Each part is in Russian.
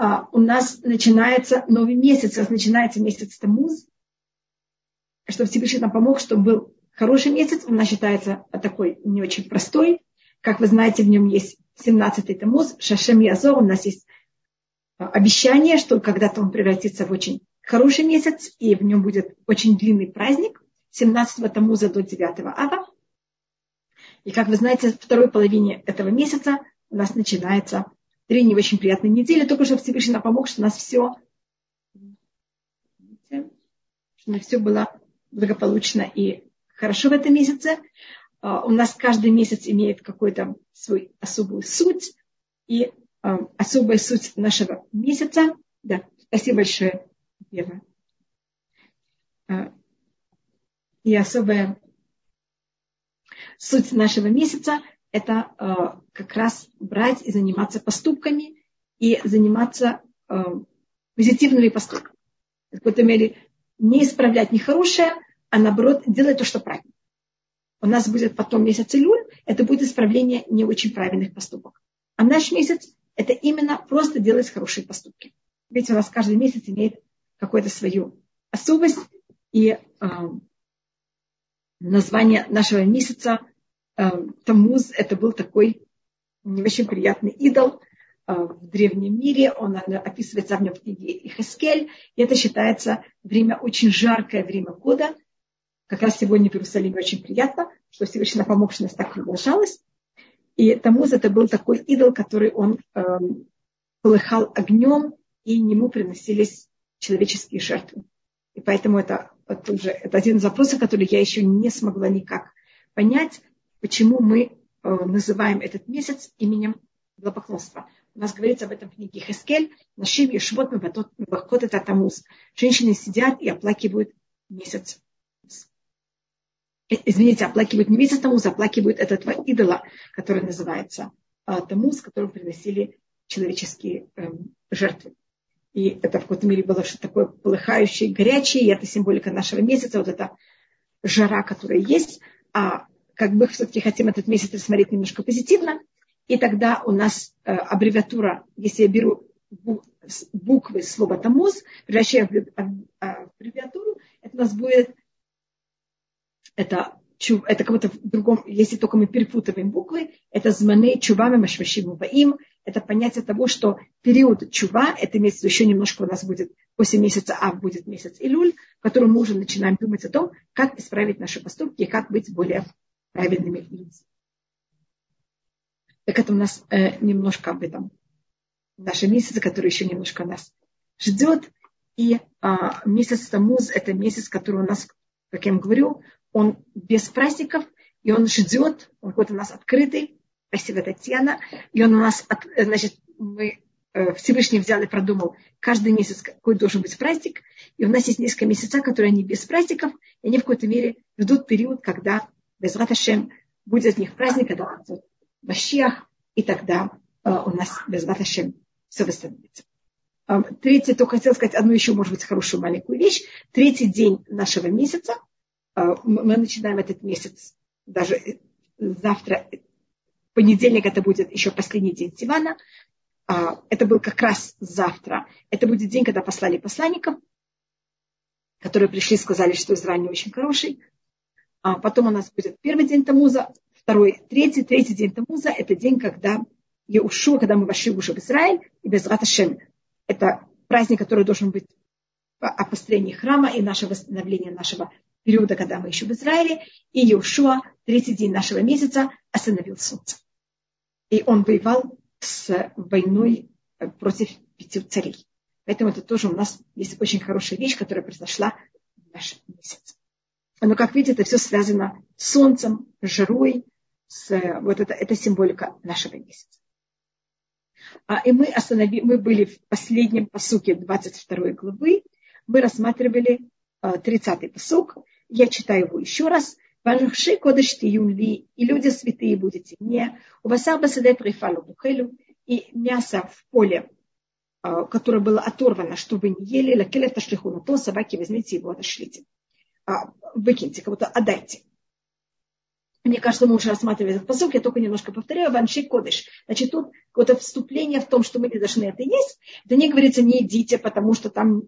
а, у нас начинается новый месяц, у нас начинается месяц Тамуз, чтобы Всевышний нам помог, чтобы был хороший месяц, у нас считается такой не очень простой. Как вы знаете, в нем есть 17-й Тамуз, Шашем Язор, у нас есть а, обещание, что когда-то он превратится в очень хороший месяц, и в нем будет очень длинный праздник, 17-го Тамуза до 9 Ава. И как вы знаете, в второй половине этого месяца у нас начинается не очень приятные недели, только чтобы Всевышний нам помог, что у нас все, что у нас все было благополучно и хорошо в этом месяце. А, у нас каждый месяц имеет какую-то свою особую суть. И а, особая суть нашего месяца. Да, спасибо большое, Ева. А, и особая суть нашего месяца – это э, как раз брать и заниматься поступками и заниматься э, позитивными поступками. В какой-то мере не исправлять нехорошее, а наоборот делать то, что правильно. У нас будет потом месяц Илюль, это будет исправление не очень правильных поступок. А наш месяц – это именно просто делать хорошие поступки. Ведь у нас каждый месяц имеет какую-то свою особость, и э, название нашего месяца Тамуз, это был такой не очень приятный идол э, в древнем мире. Он описывается в нем в книге Ихескель. И это считается время очень жаркое время года. Как раз сегодня в Иерусалиме очень приятно, что Всевышний помог, что нас так продолжалось. И Тамуз это был такой идол, который он э, полыхал огнем, и нему приносились человеческие жертвы. И поэтому это это, уже, это один из вопросов, который я еще не смогла никак понять, почему мы э, называем этот месяц именем идолопоклонства. У нас говорится об этом в книге Хескель, Нашим Ешвот Мабахот это Тамуз. Женщины сидят и оплакивают месяц. Э, извините, оплакивают не месяц Тамуз, оплакивают этого идола, который называется э, Тамуз, которому приносили человеческие эм, жертвы. И это в какой-то мере было что-то такое полыхающее, горячее, и это символика нашего месяца, вот эта жара, которая есть. А как бы все-таки хотим этот месяц рассмотреть немножко позитивно. И тогда у нас э, аббревиатура, если я беру буквы слова тамуз, превращаю в аббревиатуру, это у нас будет это, это как будто в другом, если только мы перепутываем буквы, это зманы чувами машвашим им, это понятие того, что период чува, это месяц еще немножко у нас будет, после месяца Ав будет месяц Илюль, в котором мы уже начинаем думать о том, как исправить наши поступки и как быть более правильными людьми. Так это у нас э, немножко об этом. Наши месяцы, который еще немножко нас ждет. И э, месяц Тамуз – это месяц, который у нас, как я вам говорю, он без праздников, и он ждет, он какой-то у нас открытый, Спасибо, Татьяна. И он у нас, значит, мы э, Всевышний взял и продумал каждый месяц, какой должен быть праздник. И у нас есть несколько месяцев, которые они без праздников, и они в какой-то мере ждут период, когда без Раташем будет от них праздник, когда будет Машиах, и тогда э, у нас без Раташем все восстановится. Э, третий, только хотел сказать одну еще, может быть, хорошую маленькую вещь. Третий день нашего месяца, мы начинаем этот месяц даже завтра, понедельник это будет еще последний день Сивана. А, это был как раз завтра. Это будет день, когда послали посланников, которые пришли и сказали, что Израиль не очень хороший. А потом у нас будет первый день Тамуза, второй, третий, третий день Тамуза. Это день, когда Еушу, когда мы вошли уже в Израиль, и без Раташем. Это праздник, который должен быть о построении храма и наше восстановление нашего периода, когда мы еще в Израиле. И Еушуа, третий день нашего месяца, остановил солнце. И он воевал с войной э, против пяти царей. Поэтому это тоже у нас есть очень хорошая вещь, которая произошла в наш месяц. Но, как видите, это все связано с солнцем, с жарой, с, э, вот это, это символика нашего месяца. А, и мы, останови, мы были в последнем посуке 22 главы, мы рассматривали 30-й э, посук. Я читаю его еще раз. Ванши кодыш тиюнли, и люди святые будете мне. У вас басаде прифалу бухелю, и мясо в поле, а, которое было оторвано, чтобы не ели, лакелев ташлиху на то, собаки возьмите его, отошлите. А, выкиньте, кого-то отдайте. мне кажется, мы уже рассматривали этот посыл, я только немножко повторяю, Ванши Кодыш. Значит, тут какое-то вступление в том, что мы не должны это есть. Это не говорится, не едите, потому что там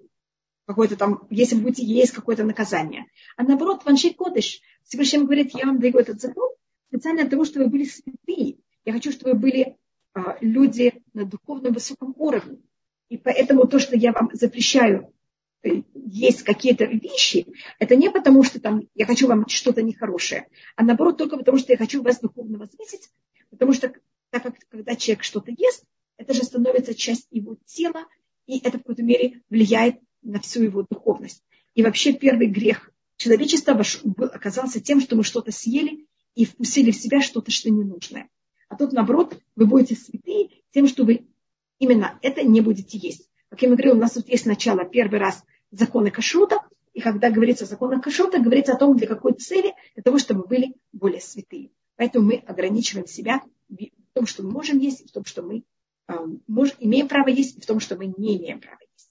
какое-то там, если будете есть какое-то наказание. А наоборот, Ванши Кодыш, Всевышний говорит, я вам даю этот закон специально для того, чтобы вы были святые. Я хочу, чтобы вы были а, люди на духовном высоком уровне. И поэтому то, что я вам запрещаю есть какие-то вещи, это не потому, что там я хочу вам что-то нехорошее, а наоборот только потому, что я хочу вас духовно возвысить, потому что так как когда человек что-то ест, это же становится часть его тела, и это в какой-то мере влияет на всю его духовность. И вообще первый грех человечества оказался тем, что мы что-то съели и впустили в себя что-то, что ненужное. А тут, наоборот, вы будете святые тем, что вы именно это не будете есть. Как я говорила, у нас тут есть начало, первый раз законы кашрута, и когда говорится о законах кашрута, говорится о том, для какой цели, для того, чтобы мы были более святые. Поэтому мы ограничиваем себя в том, что мы можем есть, в том, что мы э, можем, имеем право есть, и в том, что мы не имеем права есть.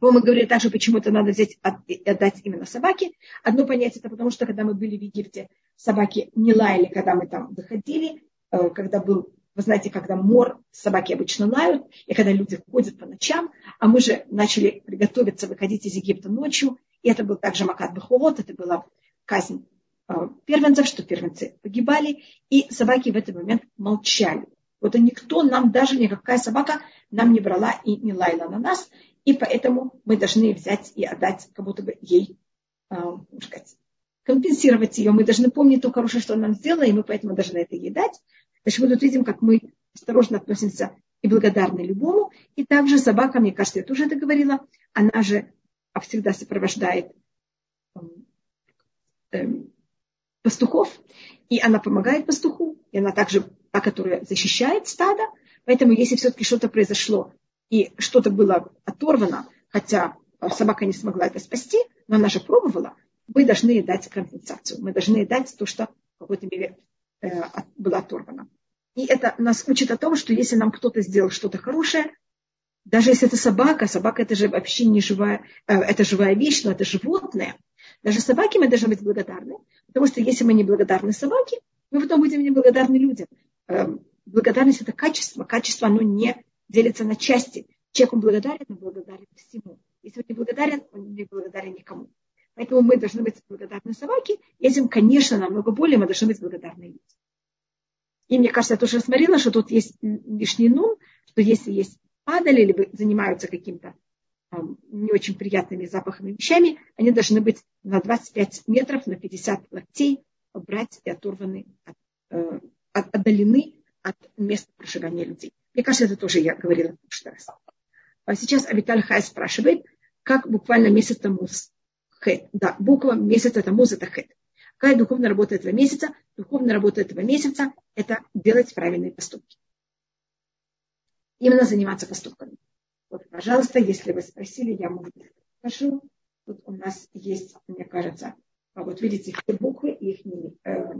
Мы говорили также, почему это надо взять и отдать именно собаке. Одно понятие, это потому что, когда мы были в Египте, собаки не лаяли, когда мы там выходили, э, когда был, вы знаете, когда мор, собаки обычно лают, и когда люди ходят по ночам, а мы же начали приготовиться выходить из Египта ночью, и это был также Макат Бахуот, это была казнь э, первенцев, что первенцы погибали, и собаки в этот момент молчали. Вот и никто нам, даже никакая собака нам не брала и не лаяла на нас, и поэтому мы должны взять и отдать как будто бы ей, э, сказать, компенсировать ее. Мы должны помнить то хорошее, что она нам сделала, и мы поэтому должны это ей дать. Значит, мы тут видим, как мы осторожно относимся и благодарны любому. И также собака, мне кажется, я тоже это говорила, она же всегда сопровождает эм, эм, пастухов, и она помогает пастуху, и она также та, которая защищает стадо. Поэтому, если все-таки что-то произошло, и что-то было оторвано, хотя собака не смогла это спасти, но она же пробовала, мы должны дать компенсацию. Мы должны дать то, что в какой-то мере э, было оторвано. И это нас учит о том, что если нам кто-то сделал что-то хорошее, даже если это собака, собака это же вообще не живая, э, это живая вещь, но это животное. Даже собаке мы должны быть благодарны, потому что если мы не благодарны собаке, мы потом будем неблагодарны людям. Э, благодарность это качество, качество оно не делится на части. Человек он благодарен, он благодарен всему. Если он не благодарен, он не благодарен никому. Поэтому мы должны быть благодарны собаке. Этим, конечно, намного более мы должны быть благодарны людям. И мне кажется, я тоже рассмотрела, что тут есть лишний нун, что если есть падали, либо занимаются каким-то не очень приятными запахами вещами, они должны быть на 25 метров, на 50 локтей брать и оторваны, от, э, отдалены от места проживания людей. Мне кажется, это тоже я говорила в прошлый раз. А сейчас Авиталь Хай спрашивает, как буквально месяц тому Хет. Да, буква месяца Тамуз это Хет. Какая духовная работа этого месяца? Духовная работа этого месяца – это делать правильные поступки. Именно заниматься поступками. Вот, пожалуйста, если вы спросили, я, может быть, покажу. Тут у нас есть, мне кажется, а вот видите, все буквы, их не, э.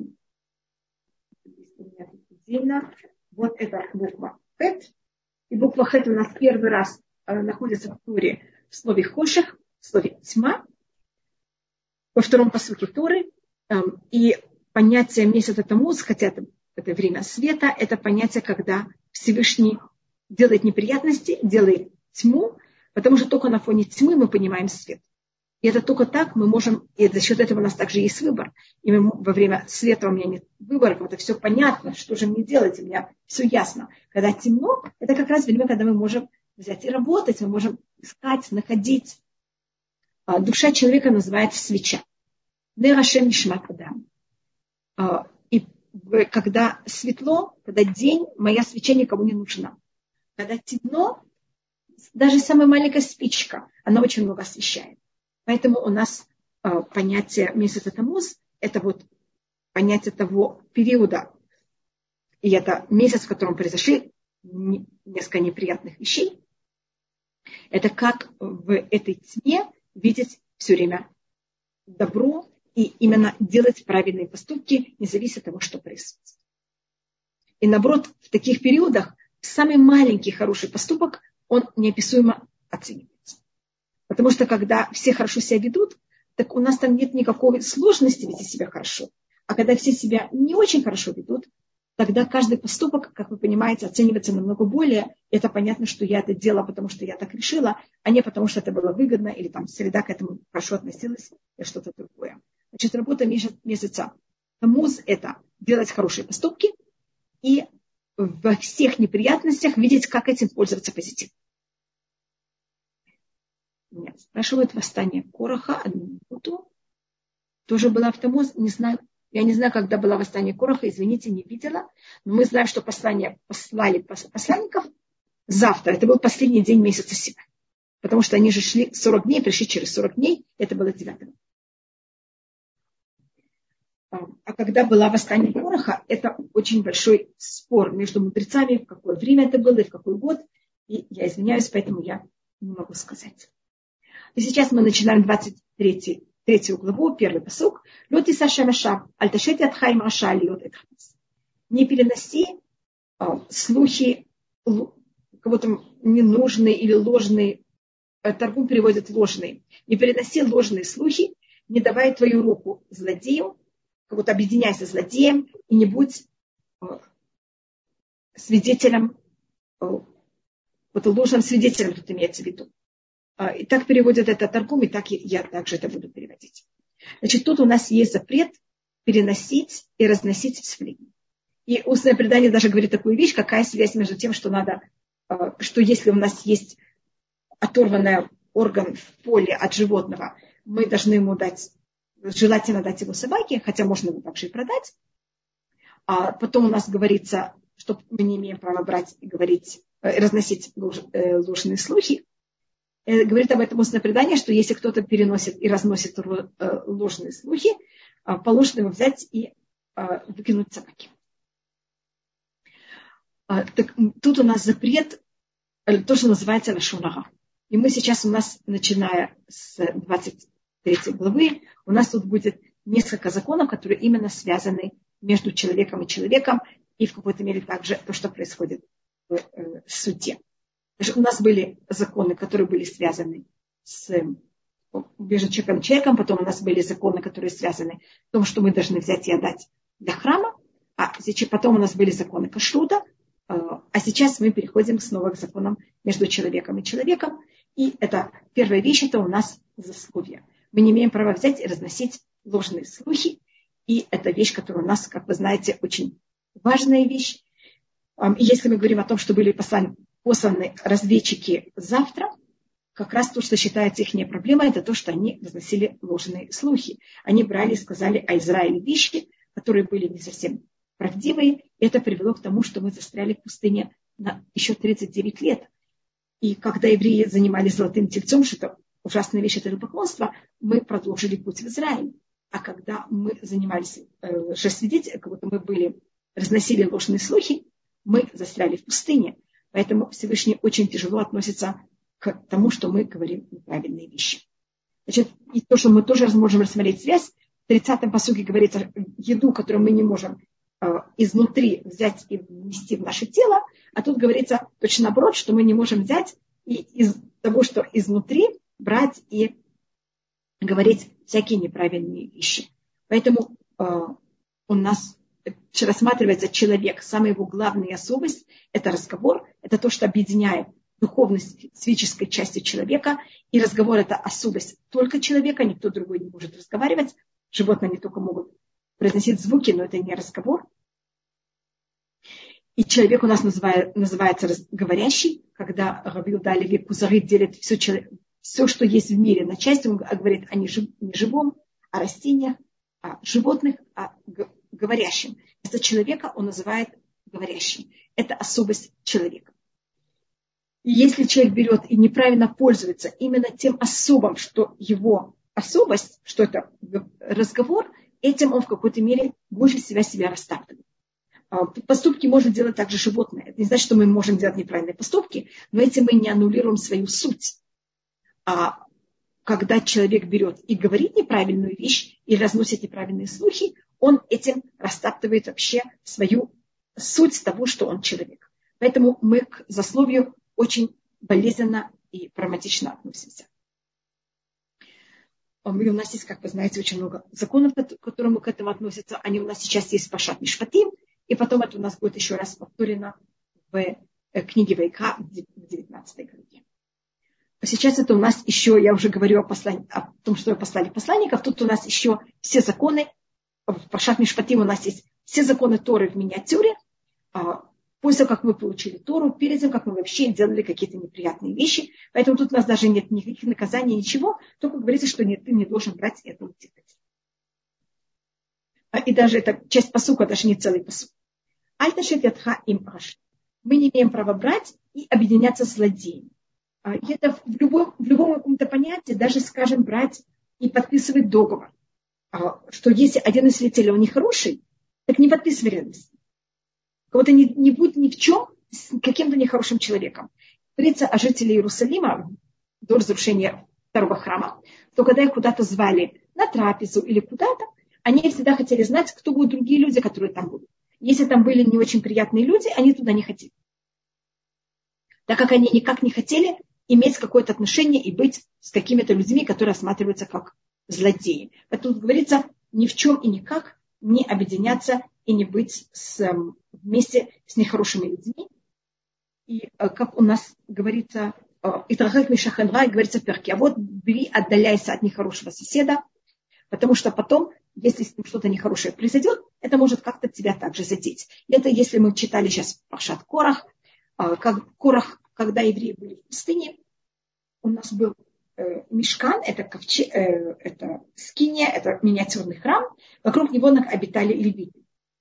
Вот это буква Хет. И буква Хет у нас первый раз э, находится в туре в слове Хоших, в слове тьма во втором посылке Торы. Эм, и понятие месяца Тамуз, хотя это, это время света, это понятие, когда Всевышний делает неприятности, делает тьму, потому что только на фоне тьмы мы понимаем свет. И это только так мы можем, и за счет этого у нас также есть выбор. И мы, во время света у меня нет выбора, это все понятно, что же мне делать, у меня все ясно. Когда темно, это как раз время, когда мы можем взять и работать, мы можем искать, находить, душа человека называется свеча. Нерашем. А, и когда светло, когда день, моя свеча никому не нужна. Когда темно, даже самая маленькая спичка, она очень много освещает. Поэтому у нас а, понятие месяца Тамуз – это вот понятие того периода, и это месяц, в котором произошли несколько неприятных вещей. Это как в этой тьме видеть все время добро и именно делать правильные поступки, не зависит от того, что происходит. И наоборот, в таких периодах самый маленький хороший поступок, он неописуемо оценивается. Потому что когда все хорошо себя ведут, так у нас там нет никакой сложности вести себя хорошо. А когда все себя не очень хорошо ведут, тогда каждый поступок, как вы понимаете, оценивается намного более. Это понятно, что я это делала, потому что я так решила, а не потому, что это было выгодно, или там среда к этому хорошо относилась, или что-то другое. Значит, работа месяца Тамуз – это делать хорошие поступки и во всех неприятностях видеть, как этим пользоваться позитивно. Нет, спрашивают восстание Короха, одну минуту. Тоже была в не знаю, я не знаю, когда было восстание Короха, извините, не видела. Но мы знаем, что послание послали посланников завтра. Это был последний день месяца себя. Потому что они же шли 40 дней, пришли через 40 дней. Это было 9 а когда была восстание Короха, это очень большой спор между мудрецами, в какое время это было и в какой год. И я извиняюсь, поэтому я не могу сказать. И сейчас мы начинаем 23 третью главу, первый посук. Лоти Саша Машав, Альташети Атхайм Раша Льот Не переноси а, слухи кого-то ненужные или ложные, э, торгум переводит ложные. Не переноси ложные слухи, не давай твою руку злодею, вот объединяйся с злодеем и не будь э, свидетелем, э, вот ложным свидетелем тут имеется в виду. А, и так переводят это торгум, и так я также это буду переводить. Значит, тут у нас есть запрет переносить и разносить сплетни. И устное предание даже говорит такую вещь, какая связь между тем, что надо, э, что если у нас есть оторванный орган в поле от животного, мы должны ему дать желательно дать его собаке, хотя можно его также и продать. А потом у нас говорится, что мы не имеем права брать и говорить, э, разносить э, ложные слухи. Э, говорит об этом устное предание, что если кто-то переносит и разносит ложные слухи, положено его взять и выкинуть собаки. Так, тут у нас запрет, то, что называется лашонара. И мы сейчас у нас, начиная с 20 третьей главы, у нас тут будет несколько законов, которые именно связаны между человеком и человеком, и в какой-то мере также то, что происходит в э, суде. У нас были законы, которые были связаны с между человеком и человеком, потом у нас были законы, которые связаны с том, что мы должны взять и отдать для храма, а потом у нас были законы кашрута, э, а сейчас мы переходим снова к законам между человеком и человеком. И это первая вещь, это у нас засловие мы не имеем права взять и разносить ложные слухи. И это вещь, которая у нас, как вы знаете, очень важная вещь. И если мы говорим о том, что были посланы, посланы разведчики завтра, как раз то, что считается их проблемой, это то, что они разносили ложные слухи. Они брали и сказали о Израиле вещи, которые были не совсем правдивые. Это привело к тому, что мы застряли в пустыне на еще 39 лет. И когда евреи занимались золотым тельцом, что это ужасная вещь, это рыбоплодство, мы продолжили путь в Израиль. А когда мы занимались э, лжесвидетелем, как будто мы были, разносили ложные слухи, мы застряли в пустыне. Поэтому Всевышний очень тяжело относится к тому, что мы говорим неправильные вещи. Значит, и то, что мы тоже можем рассмотреть связь, в 30-м посуге говорится еду, которую мы не можем э, изнутри взять и внести в наше тело, а тут говорится точно наоборот, что мы не можем взять и из того, что изнутри, брать и говорить всякие неправильные вещи. Поэтому э, у нас рассматривается человек, самая его главная особость – это разговор, это то, что объединяет духовность с физической частью человека, и разговор – это особость только человека, никто другой не может разговаривать. Животные не только могут произносить звуки, но это не разговор. И человек у нас называет, называется говорящий, когда Рабил Далеви Кузары делит все, все, что есть в мире на части, он говорит о неживом, о растениях, о животных, о говорящем. Это человека он называет говорящим. Это особость человека. И если человек берет и неправильно пользуется именно тем особым, что его особость, что это разговор, этим он в какой-то мере больше себя себя растаптывает. А, поступки может делать также животное. Это не значит, что мы можем делать неправильные поступки, но этим мы не аннулируем свою суть. А когда человек берет и говорит неправильную вещь и разносит неправильные слухи, он этим растаптывает вообще свою суть того, что он человек. Поэтому мы к засловию очень болезненно и прагматично относимся. мы, у нас есть, как вы знаете, очень много законов, которые к этому относятся. Они у нас сейчас есть Пашат Мишпатим, и потом это у нас будет еще раз повторено в э, книге Вайка в 19 главе. Сейчас это у нас еще, я уже говорю о, послании, о том, что послали посланников, тут у нас еще все законы, в Пашат Мишпатим у нас есть все законы Торы в миниатюре, а, после того, как мы получили Тору, перед тем, как мы вообще делали какие-то неприятные вещи. Поэтому тут у нас даже нет никаких наказаний, ничего, только говорится, что нет, ты не должен брать эту утекать. И даже эта часть посука, даже не целый посук. Альташет ятха им Мы не имеем права брать и объединяться с злодеями. А, и это в любом, в любом каком-то понятии, даже, скажем, брать и подписывать договор. А, что если один из свидетелей, он нехороший, так не подписывай рядом с ним. Кого-то не, не будет ни в чем с каким-то нехорошим человеком. Говорится о жителях Иерусалима до разрушения второго храма, то когда их куда-то звали на трапезу или куда-то, они всегда хотели знать, кто будут другие люди, которые там будут. Если там были не очень приятные люди, они туда не хотели. Так как они никак не хотели иметь какое-то отношение и быть с какими-то людьми, которые рассматриваются как злодеи. Поэтому говорится, ни в чем и никак не объединяться и не быть с, эм, вместе с нехорошими людьми. И э, как у нас говорится, э, Итрахак Мишаханра говорится в перке, а вот бери, отдаляйся от нехорошего соседа, потому что потом, если с ним что-то нехорошее произойдет, это может как-то тебя также задеть. И это если мы читали сейчас Пашат Корах, э, как Корах, когда евреи были в пустыне, у нас был мешкан, это, ковче, э, это скиния, это миниатюрный храм, вокруг него обитали левиты.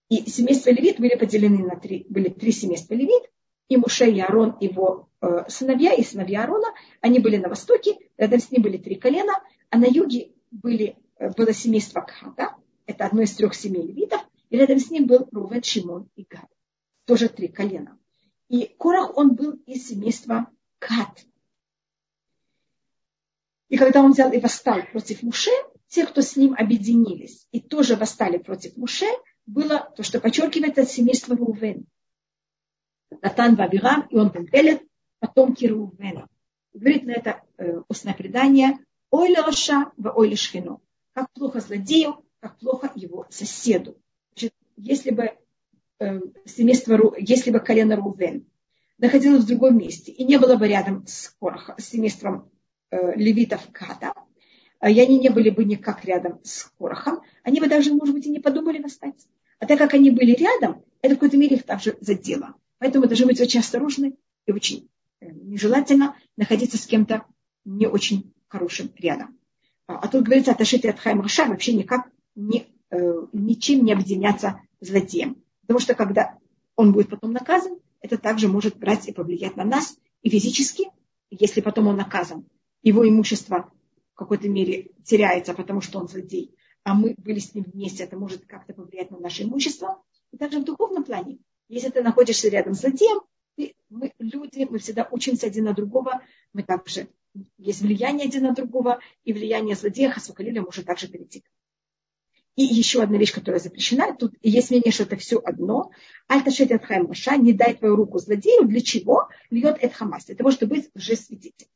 И семейство левит были поделены на три, были три семейства левит, и Муше, и Аарон, его э, сыновья и сыновья Аарона, они были на востоке, рядом с ним были три колена, а на юге были, э, было семейство Кхата, это одно из трех семей левитов, и рядом с ним был Рувен, Шимон и Гад, тоже три колена. И Корах, он был из семейства Кат. И когда он взял и восстал против Муше, те, кто с ним объединились и тоже восстали против Муше, было то, что подчеркивает это семейство Рувен. Натан Вавирам и он Бен потомки Рувена. Говорит на это э, устное предание «Ой Раша в ой шхину». Как плохо злодею, как плохо его соседу. Значит, если бы э, семейство, если бы колено Рувен находилось в другом месте и не было бы рядом с, Корах, с семейством левитов Ката, э, и они не были бы никак рядом с Корохом, они бы даже, может быть, и не подумали восстать. А так как они были рядом, это в какой-то мере их также задело. Поэтому должны быть очень осторожны и очень э, нежелательно находиться с кем-то не очень хорошим рядом. А, а тут говорится, отошли от Хайм Раша вообще никак не, э, ничем не объединяться злодеем. Потому что когда он будет потом наказан, это также может брать и повлиять на нас и физически, если потом он наказан. Его имущество в какой-то мере теряется, потому что он злодей а мы были с ним вместе, это может как-то повлиять на наше имущество. И также в духовном плане. Если ты находишься рядом с злодеем, мы люди, мы всегда учимся один на другого, мы также есть влияние один на другого, и влияние злодея Хасвакалиля может также перейти. И еще одна вещь, которая запрещена, тут есть мнение, что это все одно. Альташет Эдхайм Маша, не дай твою руку злодею, для чего? Льет Эдхамас, для того, чтобы быть лжесвидетелем.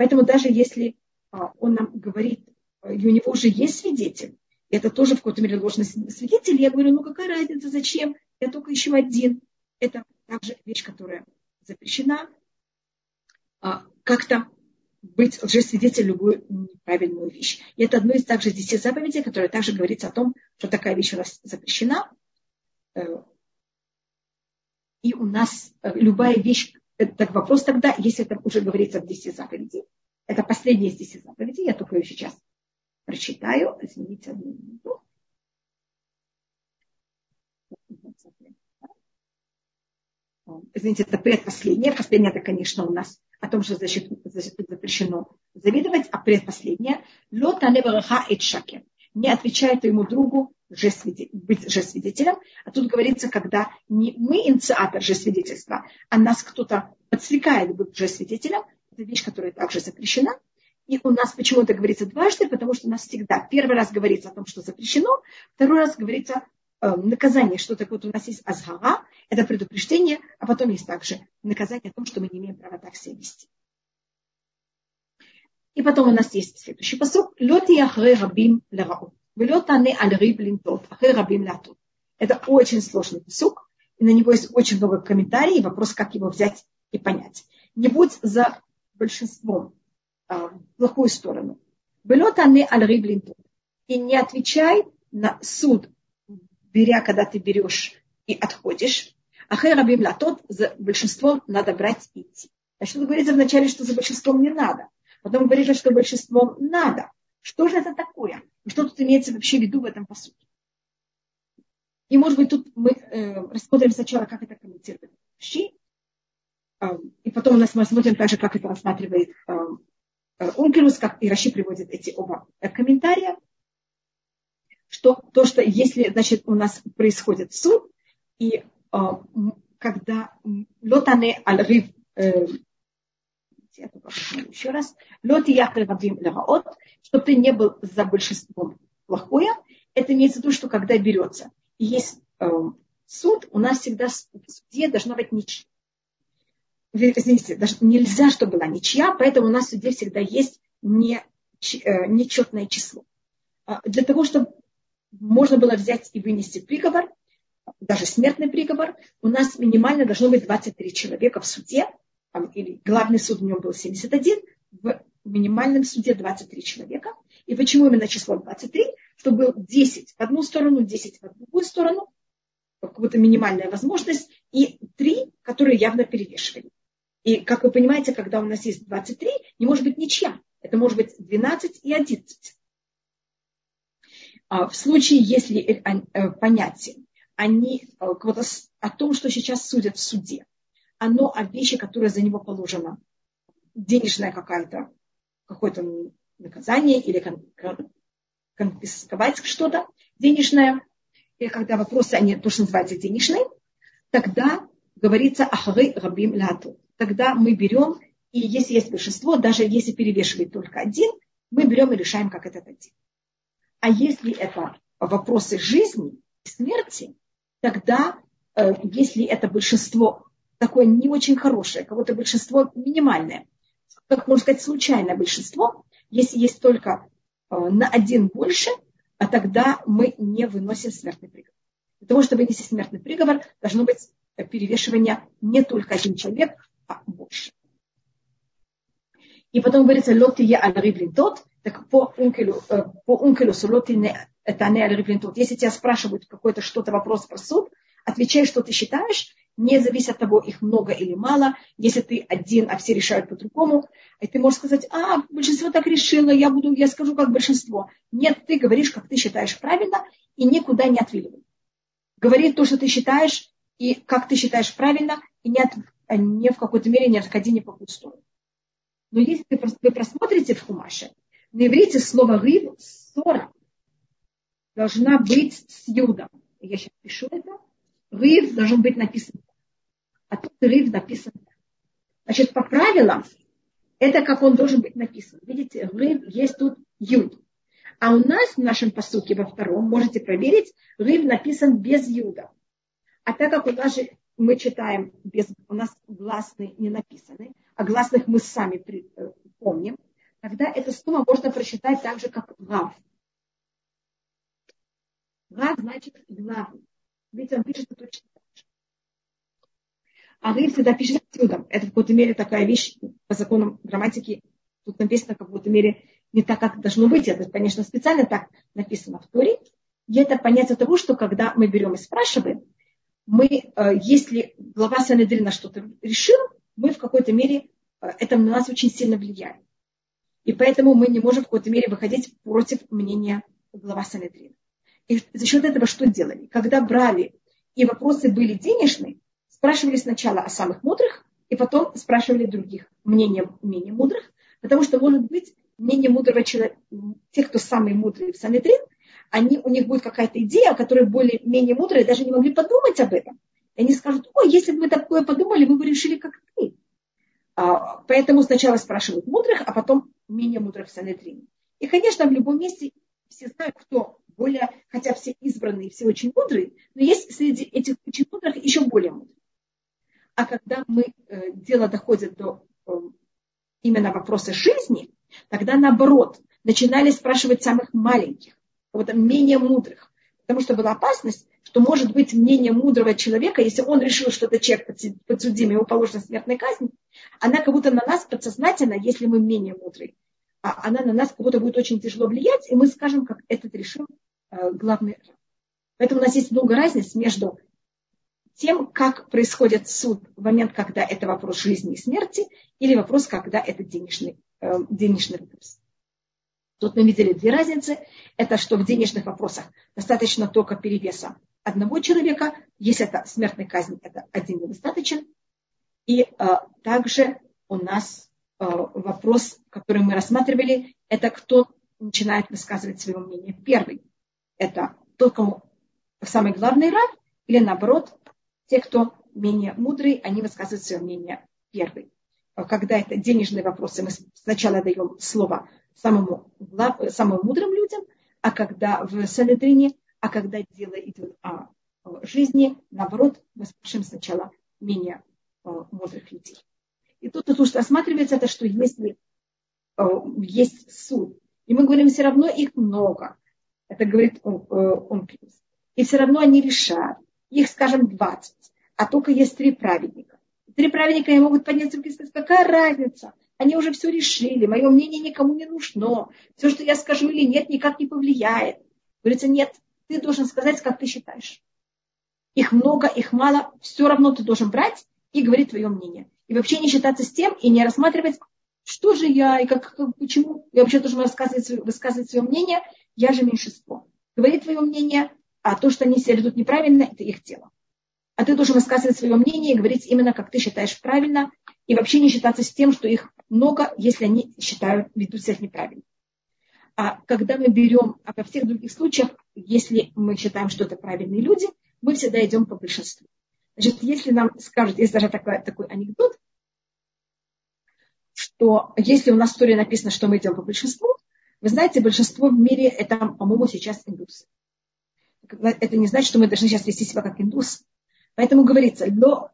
Поэтому даже если а, он нам говорит и у него уже есть свидетель. Это тоже в какой-то мере ложный свидетель. Я говорю, ну какая разница, зачем? Я только еще один. Это также вещь, которая запрещена. А, как-то быть лжесвидетелем любую неправильную вещь. И это одно из также десяти заповедей, которое также говорится о том, что такая вещь у нас запрещена. Э, и у нас э, любая вещь, это вопрос тогда, если это уже говорится в десяти заповедей, это последняя из десяти заповедей, я только ее сейчас прочитаю. Извините одну минуту. Извините, это предпоследнее. Последнее, это, конечно, у нас о том, что запрещено завидовать, а предпоследнее лота невараха и шакер. Не отвечает ему другу быть же свидетелем. А тут говорится, когда не мы инициатор же свидетельства, а нас кто-то подстрекает быть же свидетелем, это вещь, которая также запрещена. И у нас почему-то говорится дважды, потому что у нас всегда первый раз говорится о том, что запрещено, второй раз говорится э, наказание, что такое вот у нас есть азгара, это предупреждение, а потом есть также наказание о том, что мы не имеем права так себя вести. И потом у нас есть следующий посуд. Лоти ахре рабим лераут. Велетане аль риб линтот. Ахре рабим латут. Это очень сложный посуд. И на него есть очень много комментариев. Вопрос, как его взять и понять. Не будь за большинством в плохую сторону. Велетане аль риб линтот. И не отвечай на суд, беря, когда ты берешь и отходишь. Ахэ рабим латот, за большинством надо брать и идти. Значит, тут говорится вначале, что за большинством не надо. Потом говорится, что большинством надо. Что же это такое? Что тут имеется вообще в виду в этом посуде? И, может быть, тут мы э, рассмотрим сначала, как это комментирует Щи, э, и потом у нас мы рассмотрим также, как это рассматривает э, э, Ункерус, как и Раши приводит эти оба э, комментария, что то, что если, значит, у нас происходит суд, и э, когда лотане э, я только посмотрю еще раз, лоти рабим лараот, чтобы ты не был за большинством плохое, это имеется в виду, что когда берется и есть э, суд, у нас всегда в суде должна быть ничья. Извините, даже нельзя, чтобы была ничья, поэтому у нас в суде всегда есть не, э, нечетное число. А для того, чтобы можно было взять и вынести приговор, даже смертный приговор, у нас минимально должно быть 23 человека в суде, или главный суд в нем был 71, в минимальном суде 23 человека. И почему именно число 23? Чтобы был 10 в одну сторону, 10 в другую сторону, какая-то минимальная возможность, и 3, которые явно перевешивали. И, как вы понимаете, когда у нас есть 23, не может быть ничья. Это может быть 12 и 11. А в случае, если э, понятие, они э, о том, что сейчас судят в суде, оно о вещи, которая за него положена. Денежная какая-то, какое-то наказание или конфисковать что-то денежное. И когда вопросы, они то, что называется денежные, тогда говорится ахары рабим лату. Тогда мы берем, и если есть большинство, даже если перевешивает только один, мы берем и решаем, как этот один. А если это вопросы жизни и смерти, тогда, э, если это большинство такое не очень хорошее, кого-то большинство минимальное, как можно сказать, случайное большинство, если есть только э, на один больше, а тогда мы не выносим смертный приговор. Для того, чтобы вынести смертный приговор, должно быть перевешивание не только один человек, а больше. И потом говорится, лоти я аль тот, так по ункелю, э, по ункелю лоти это не аль тот. Если тебя спрашивают какой-то что-то вопрос про суд, отвечай, что ты считаешь, не зависит от того, их много или мало. Если ты один, а все решают по-другому, и ты можешь сказать, а, большинство так решило, я, буду, я скажу, как большинство. Нет, ты говоришь, как ты считаешь правильно, и никуда не отвиливай. Говори то, что ты считаешь, и как ты считаешь правильно, и не, от, не в какой-то мере не отходи ни по какую. Но если вы просмотрите в Хумаше, на иврите слово «рыб» ссора должна быть с юдом. Я сейчас пишу это. Рыв должен быть написан а тут рыв написан. Значит, по правилам, это как он должен быть написан. Видите, рыв есть тут юд. А у нас в нашем посуке во втором, можете проверить, рыв написан без юда. А так как у нас же мы читаем, без, у нас гласные не написаны, а гласных мы сами при, э, помним, тогда это слово можно прочитать так же, как гав. Гав значит главный. Видите, он пишет точно а вы всегда пишете отсюда. Это в какой-то мере такая вещь по законам грамматики. Тут написано в какой-то мере не так, как должно быть. Это, конечно, специально так написано в Торе. И это понятие того, что когда мы берем и спрашиваем, мы, э, если глава Санедрина что-то решил, мы в какой-то мере, э, это на нас очень сильно влияет. И поэтому мы не можем в какой-то мере выходить против мнения глава Санедрина. И за счет этого что делали? Когда брали, и вопросы были денежные, спрашивали сначала о самых мудрых, и потом спрашивали других мнение менее мудрых, потому что, может быть, мнение мудрого человека, тех, кто самые мудрые в Санедрин, они, у них будет какая-то идея, о которой более-менее мудрые даже не могли подумать об этом. И они скажут, ой, если бы мы такое подумали, мы бы решили, как ты. А, поэтому сначала спрашивают мудрых, а потом менее мудрых в Санедрине. И, конечно, в любом месте все знают, кто более, хотя все избранные, все очень мудрые, но есть среди этих очень мудрых еще более мудрые. А когда мы, э, дело доходит до э, именно вопроса жизни, Тогда наоборот, начинали спрашивать самых маленьких, вот менее мудрых. Потому что была опасность, что может быть мнение мудрого человека, если он решил, что этот человек подсудим, ему положена смертная казнь, она как будто на нас подсознательно, если мы менее мудрые, она на нас будто будет очень тяжело влиять, и мы скажем, как этот решил э, главный. Поэтому у нас есть много разниц между тем, как происходит суд в момент, когда это вопрос жизни и смерти, или вопрос, когда это денежный, э, денежный вопрос. Тут мы видели две разницы. Это что в денежных вопросах достаточно только перевеса одного человека. Если это смертная казнь, это один недостаточен. И э, также у нас вопрос, который мы рассматривали, это кто начинает высказывать свое мнение первый. Это кому самый главный раб, или наоборот, те, кто менее мудрый, они высказывают свое мнение первый. Когда это денежные вопросы, мы сначала даем слово самому, самым мудрым людям, а когда в Санедрине, а когда дело идет о жизни, наоборот, мы спрашиваем сначала менее мудрых людей. И тут то, что осматривается, это что если есть суд, и мы говорим, все равно их много, это говорит он, он и все равно они решают, их, скажем, 20, а только есть три праведника. Три праведника не могут поднять руки и сказать, какая разница, они уже все решили, мое мнение никому не нужно, все, что я скажу или нет, никак не повлияет. Говорится, нет, ты должен сказать, как ты считаешь. Их много, их мало, все равно ты должен брать и говорить твое мнение. И вообще не считаться с тем и не рассматривать, что же я и как, почему. Я вообще должен высказывать, высказывать свое мнение, я же меньшинство. Говори твое мнение, а то, что они себя ведут неправильно, это их дело. А ты должен высказывать свое мнение и говорить именно, как ты считаешь правильно, и вообще не считаться с тем, что их много, если они считают, ведут себя неправильно. А когда мы берем, а во всех других случаях, если мы считаем, что это правильные люди, мы всегда идем по большинству. Значит, если нам скажут, есть даже такой, такой анекдот, что если у нас в истории написано, что мы идем по большинству, вы знаете, большинство в мире это, по-моему, сейчас индусы. Это не значит, что мы должны сейчас вести себя как индусы. Поэтому говорится, но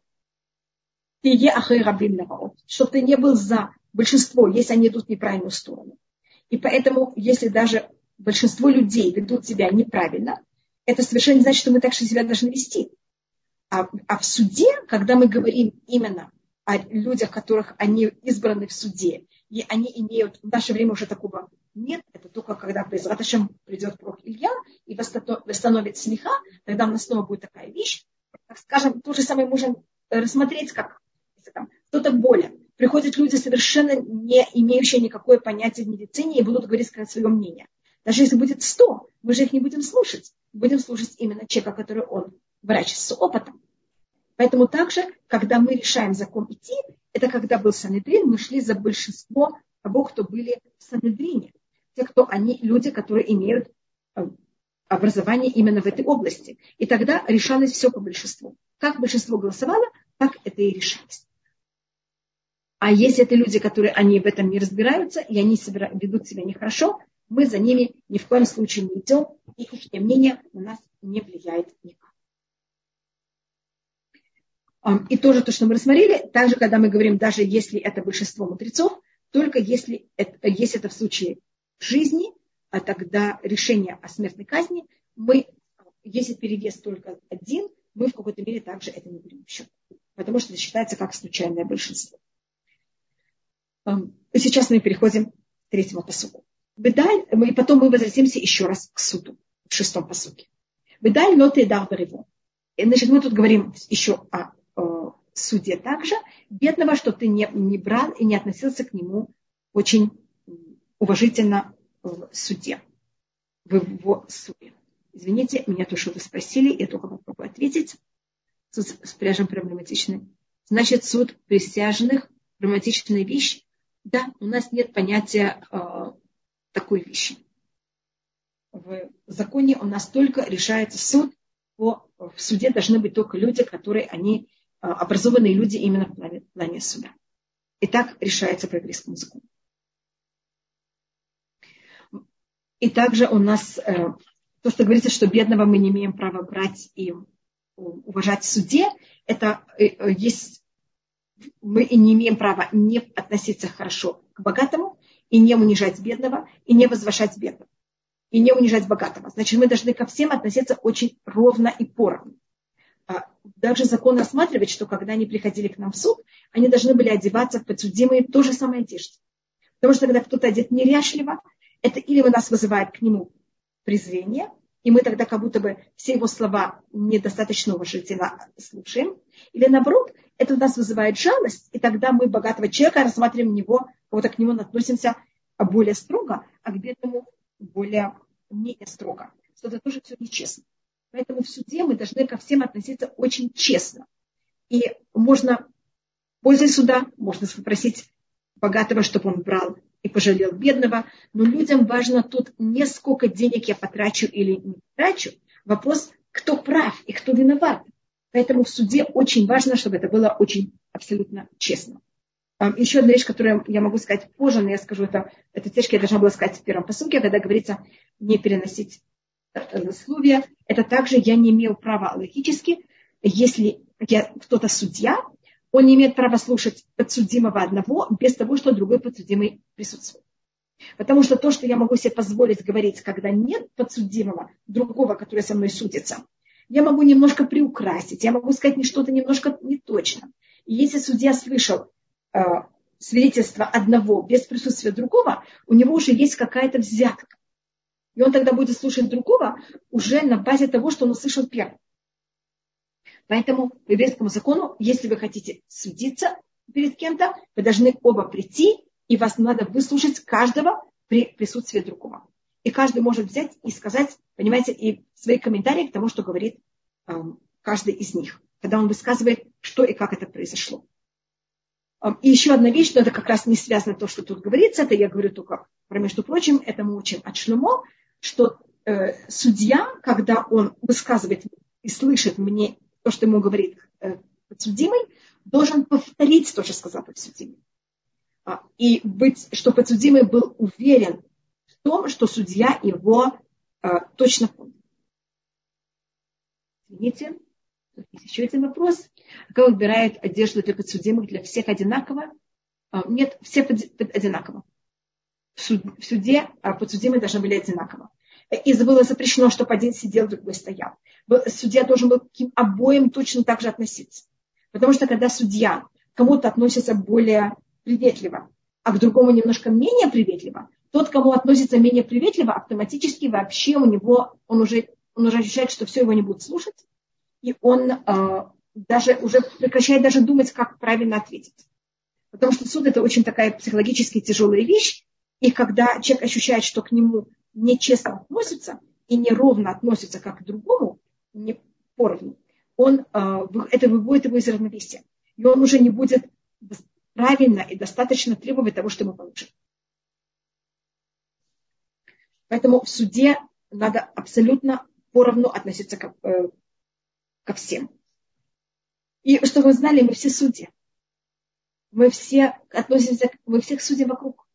чтобы ты не был за большинство, если они идут в неправильную сторону. И поэтому, если даже большинство людей ведут себя неправильно, это совершенно не значит, что мы так же себя должны вести. А, а в суде, когда мы говорим именно о людях, которых они избраны в суде, и они имеют, в наше время уже такого нет, это только когда Безраташем придет пророк Илья и восстановит смеха, тогда у нас снова будет такая вещь. Так скажем, то же самое можем рассмотреть, как кто-то болен приходят люди, совершенно не имеющие никакое понятие в медицине, и будут говорить свое мнение. Даже если будет сто, мы же их не будем слушать. Будем слушать именно человека, который он врач с опытом. Поэтому также, когда мы решаем закон идти, это когда был Санедрин, мы шли за большинство того, кто были в Санедрине. Те, кто они, люди, которые имеют э, образование именно в этой области. И тогда решалось все по большинству. Как большинство голосовало, так это и решалось. А если это люди, которые они в этом не разбираются, и они себя, ведут себя нехорошо, мы за ними ни в коем случае не идем, и их мнение на нас не влияет никак. И тоже то, что мы рассмотрели, также, когда мы говорим, даже если это большинство мудрецов, только если это, если это в случае жизни, а тогда решение о смертной казни, мы, если перевес только один, мы в какой-то мере также это не берем в счет. Потому что это считается как случайное большинство. Сейчас мы переходим к третьему. Бедаль, и потом мы возвратимся еще раз к суду в шестом посуке. Бедаль ноты дар барево. Значит, мы тут говорим еще о суде также. Бедного, что ты не, не брал и не относился к нему очень уважительно в суде, в его суде. Извините, меня тоже вы спросили, я только попробую ответить. Суд с пряжем проблематичный. Значит, суд присяжных проблематичная вещь, да, у нас нет понятия э, такой вещи. В законе у нас только решается суд, по, в суде должны быть только люди, которые они образованные люди именно в плане, в плане суда. И так решается по еврейскому закону. И также у нас э, то, что говорится, что бедного мы не имеем права брать и уважать в суде, это э, есть мы не имеем права не относиться хорошо к богатому и не унижать бедного, и не возвышать бедного, и не унижать богатого. Значит, мы должны ко всем относиться очень ровно и поровну. Даже закон рассматривает, что когда они приходили к нам в суд, они должны были одеваться в подсудимые то же самое одежде. Потому что когда кто-то одет неряшливо, это или у нас вызывает к нему презрение, и мы тогда как будто бы все его слова недостаточно уважительно слушаем, или наоборот, это у нас вызывает жалость, и тогда мы богатого человека рассматриваем него, будто к нему относимся более строго, а к бедному более не строго. Что это тоже все нечестно. Поэтому в суде мы должны ко всем относиться очень честно. И можно, пользуясь суда, можно попросить богатого, чтобы он брал и пожалел бедного. Но людям важно тут не сколько денег я потрачу или не потрачу. Вопрос, кто прав и кто виноват. Поэтому в суде очень важно, чтобы это было очень абсолютно честно. Еще одна вещь, которую я могу сказать позже, но я скажу это, это те, что я должна была сказать в первом посылке, когда говорится не переносить условия. Это также я не имею права логически, если я, кто-то судья, он не имеет права слушать подсудимого одного без того, что другой подсудимый присутствует. Потому что то, что я могу себе позволить говорить, когда нет подсудимого, другого, который со мной судится, я могу немножко приукрасить, я могу сказать что-то немножко неточно. И если судья слышал э, свидетельство одного без присутствия другого, у него уже есть какая-то взятка. И он тогда будет слушать другого уже на базе того, что он услышал первым. Поэтому по еврейскому закону, если вы хотите судиться перед кем-то, вы должны оба прийти, и вас надо выслушать каждого при присутствии другого. И каждый может взять и сказать, понимаете, и свои комментарии к тому, что говорит эм, каждый из них, когда он высказывает, что и как это произошло. Эм, и еще одна вещь, но это как раз не связано то, что тут говорится, это я говорю только про, между прочим, это мы учим от Шлюмо, что э, судья, когда он высказывает и слышит мне то, что ему говорит э, подсудимый, должен повторить то, что сказал подсудимый. А, и быть, что подсудимый был уверен в том, что судья его а, точно помнит. Извините, еще один вопрос. Как выбирает одежду для подсудимых для всех одинаково? А, нет, все одинаково в суде а подсудимые должны были одинаково. И было запрещено, чтобы один сидел, другой стоял. Судья должен был к обоим точно так же относиться. Потому что когда судья кому-то относится более приветливо, а к другому немножко менее приветливо, тот, кому относится менее приветливо, автоматически вообще у него, он уже, он уже ощущает, что все его не будут слушать, и он э, даже уже прекращает даже думать, как правильно ответить. Потому что суд это очень такая психологически тяжелая вещь, и когда человек ощущает, что к нему нечестно относятся и неровно относятся как к другому, не поровну, он, э, это выводит его из равновесия. И он уже не будет правильно и достаточно требовать того, что ему получим. Поэтому в суде надо абсолютно поровну относиться ко, э, ко всем. И чтобы вы знали, мы все судьи. Мы все относимся, мы всех судим вокруг.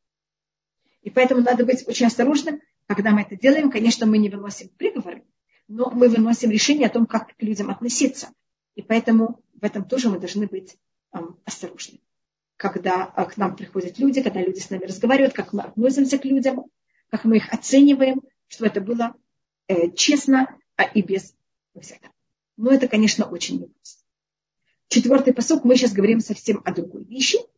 И поэтому надо быть очень осторожным, когда мы это делаем. Конечно, мы не выносим приговоры, но мы выносим решение о том, как к людям относиться. И поэтому в этом тоже мы должны быть эм, осторожны. Когда э, к нам приходят люди, когда люди с нами разговаривают, как мы относимся к людям, как мы их оцениваем, чтобы это было э, честно а и без всякого. Но это, конечно, очень непросто. Четвертый посок мы сейчас говорим совсем о другой вещи –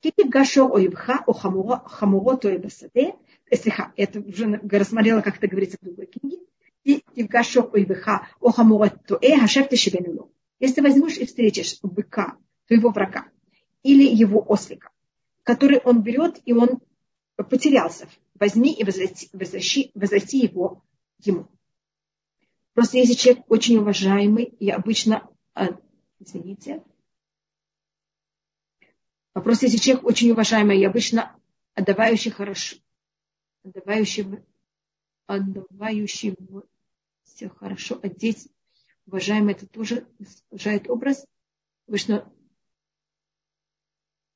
Кипигашо оивха о хамуро тоебасаде. Слиха, это уже рассмотрела, как это говорится в другой книге. Кипигашо оивха о хамуро toe хашефте шебенуло. Если возьмешь и встретишь быка, твоего врага, или его ослика, который он берет, и он потерялся, возьми и возврати, возвращи, возврати его ему. Просто если человек очень уважаемый, и обычно, извините, Вопрос, если человек очень уважаемый и обычно отдавающий хорошо, отдавающий, отдавающий все хорошо одеть, уважаемый, это тоже уважает образ. Обычно,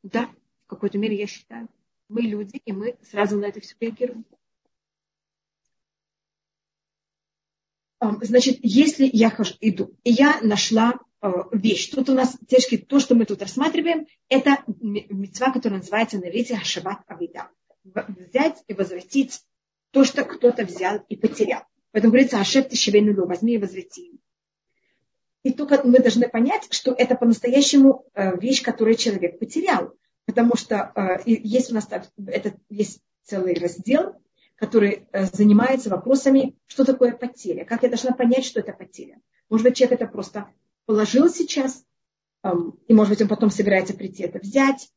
да, в какой-то мере я считаю, мы люди, и мы сразу на это все реагируем. Значит, если я хожу, иду, и я нашла вещь. Тут у нас, девочки, то, что мы тут рассматриваем, это мецва, которая называется на иврите Хашават Авида. взять и возвратить то, что кто-то взял и потерял. Поэтому говорится, ашеп ты шевенулю, возьми и возврати. И только мы должны понять, что это по-настоящему э, вещь, которую человек потерял. Потому что э, есть у нас это, есть целый раздел, который э, занимается вопросами, что такое потеря, как я должна понять, что это потеря. Может быть, человек это просто положил сейчас, и, может быть, он потом собирается прийти это взять,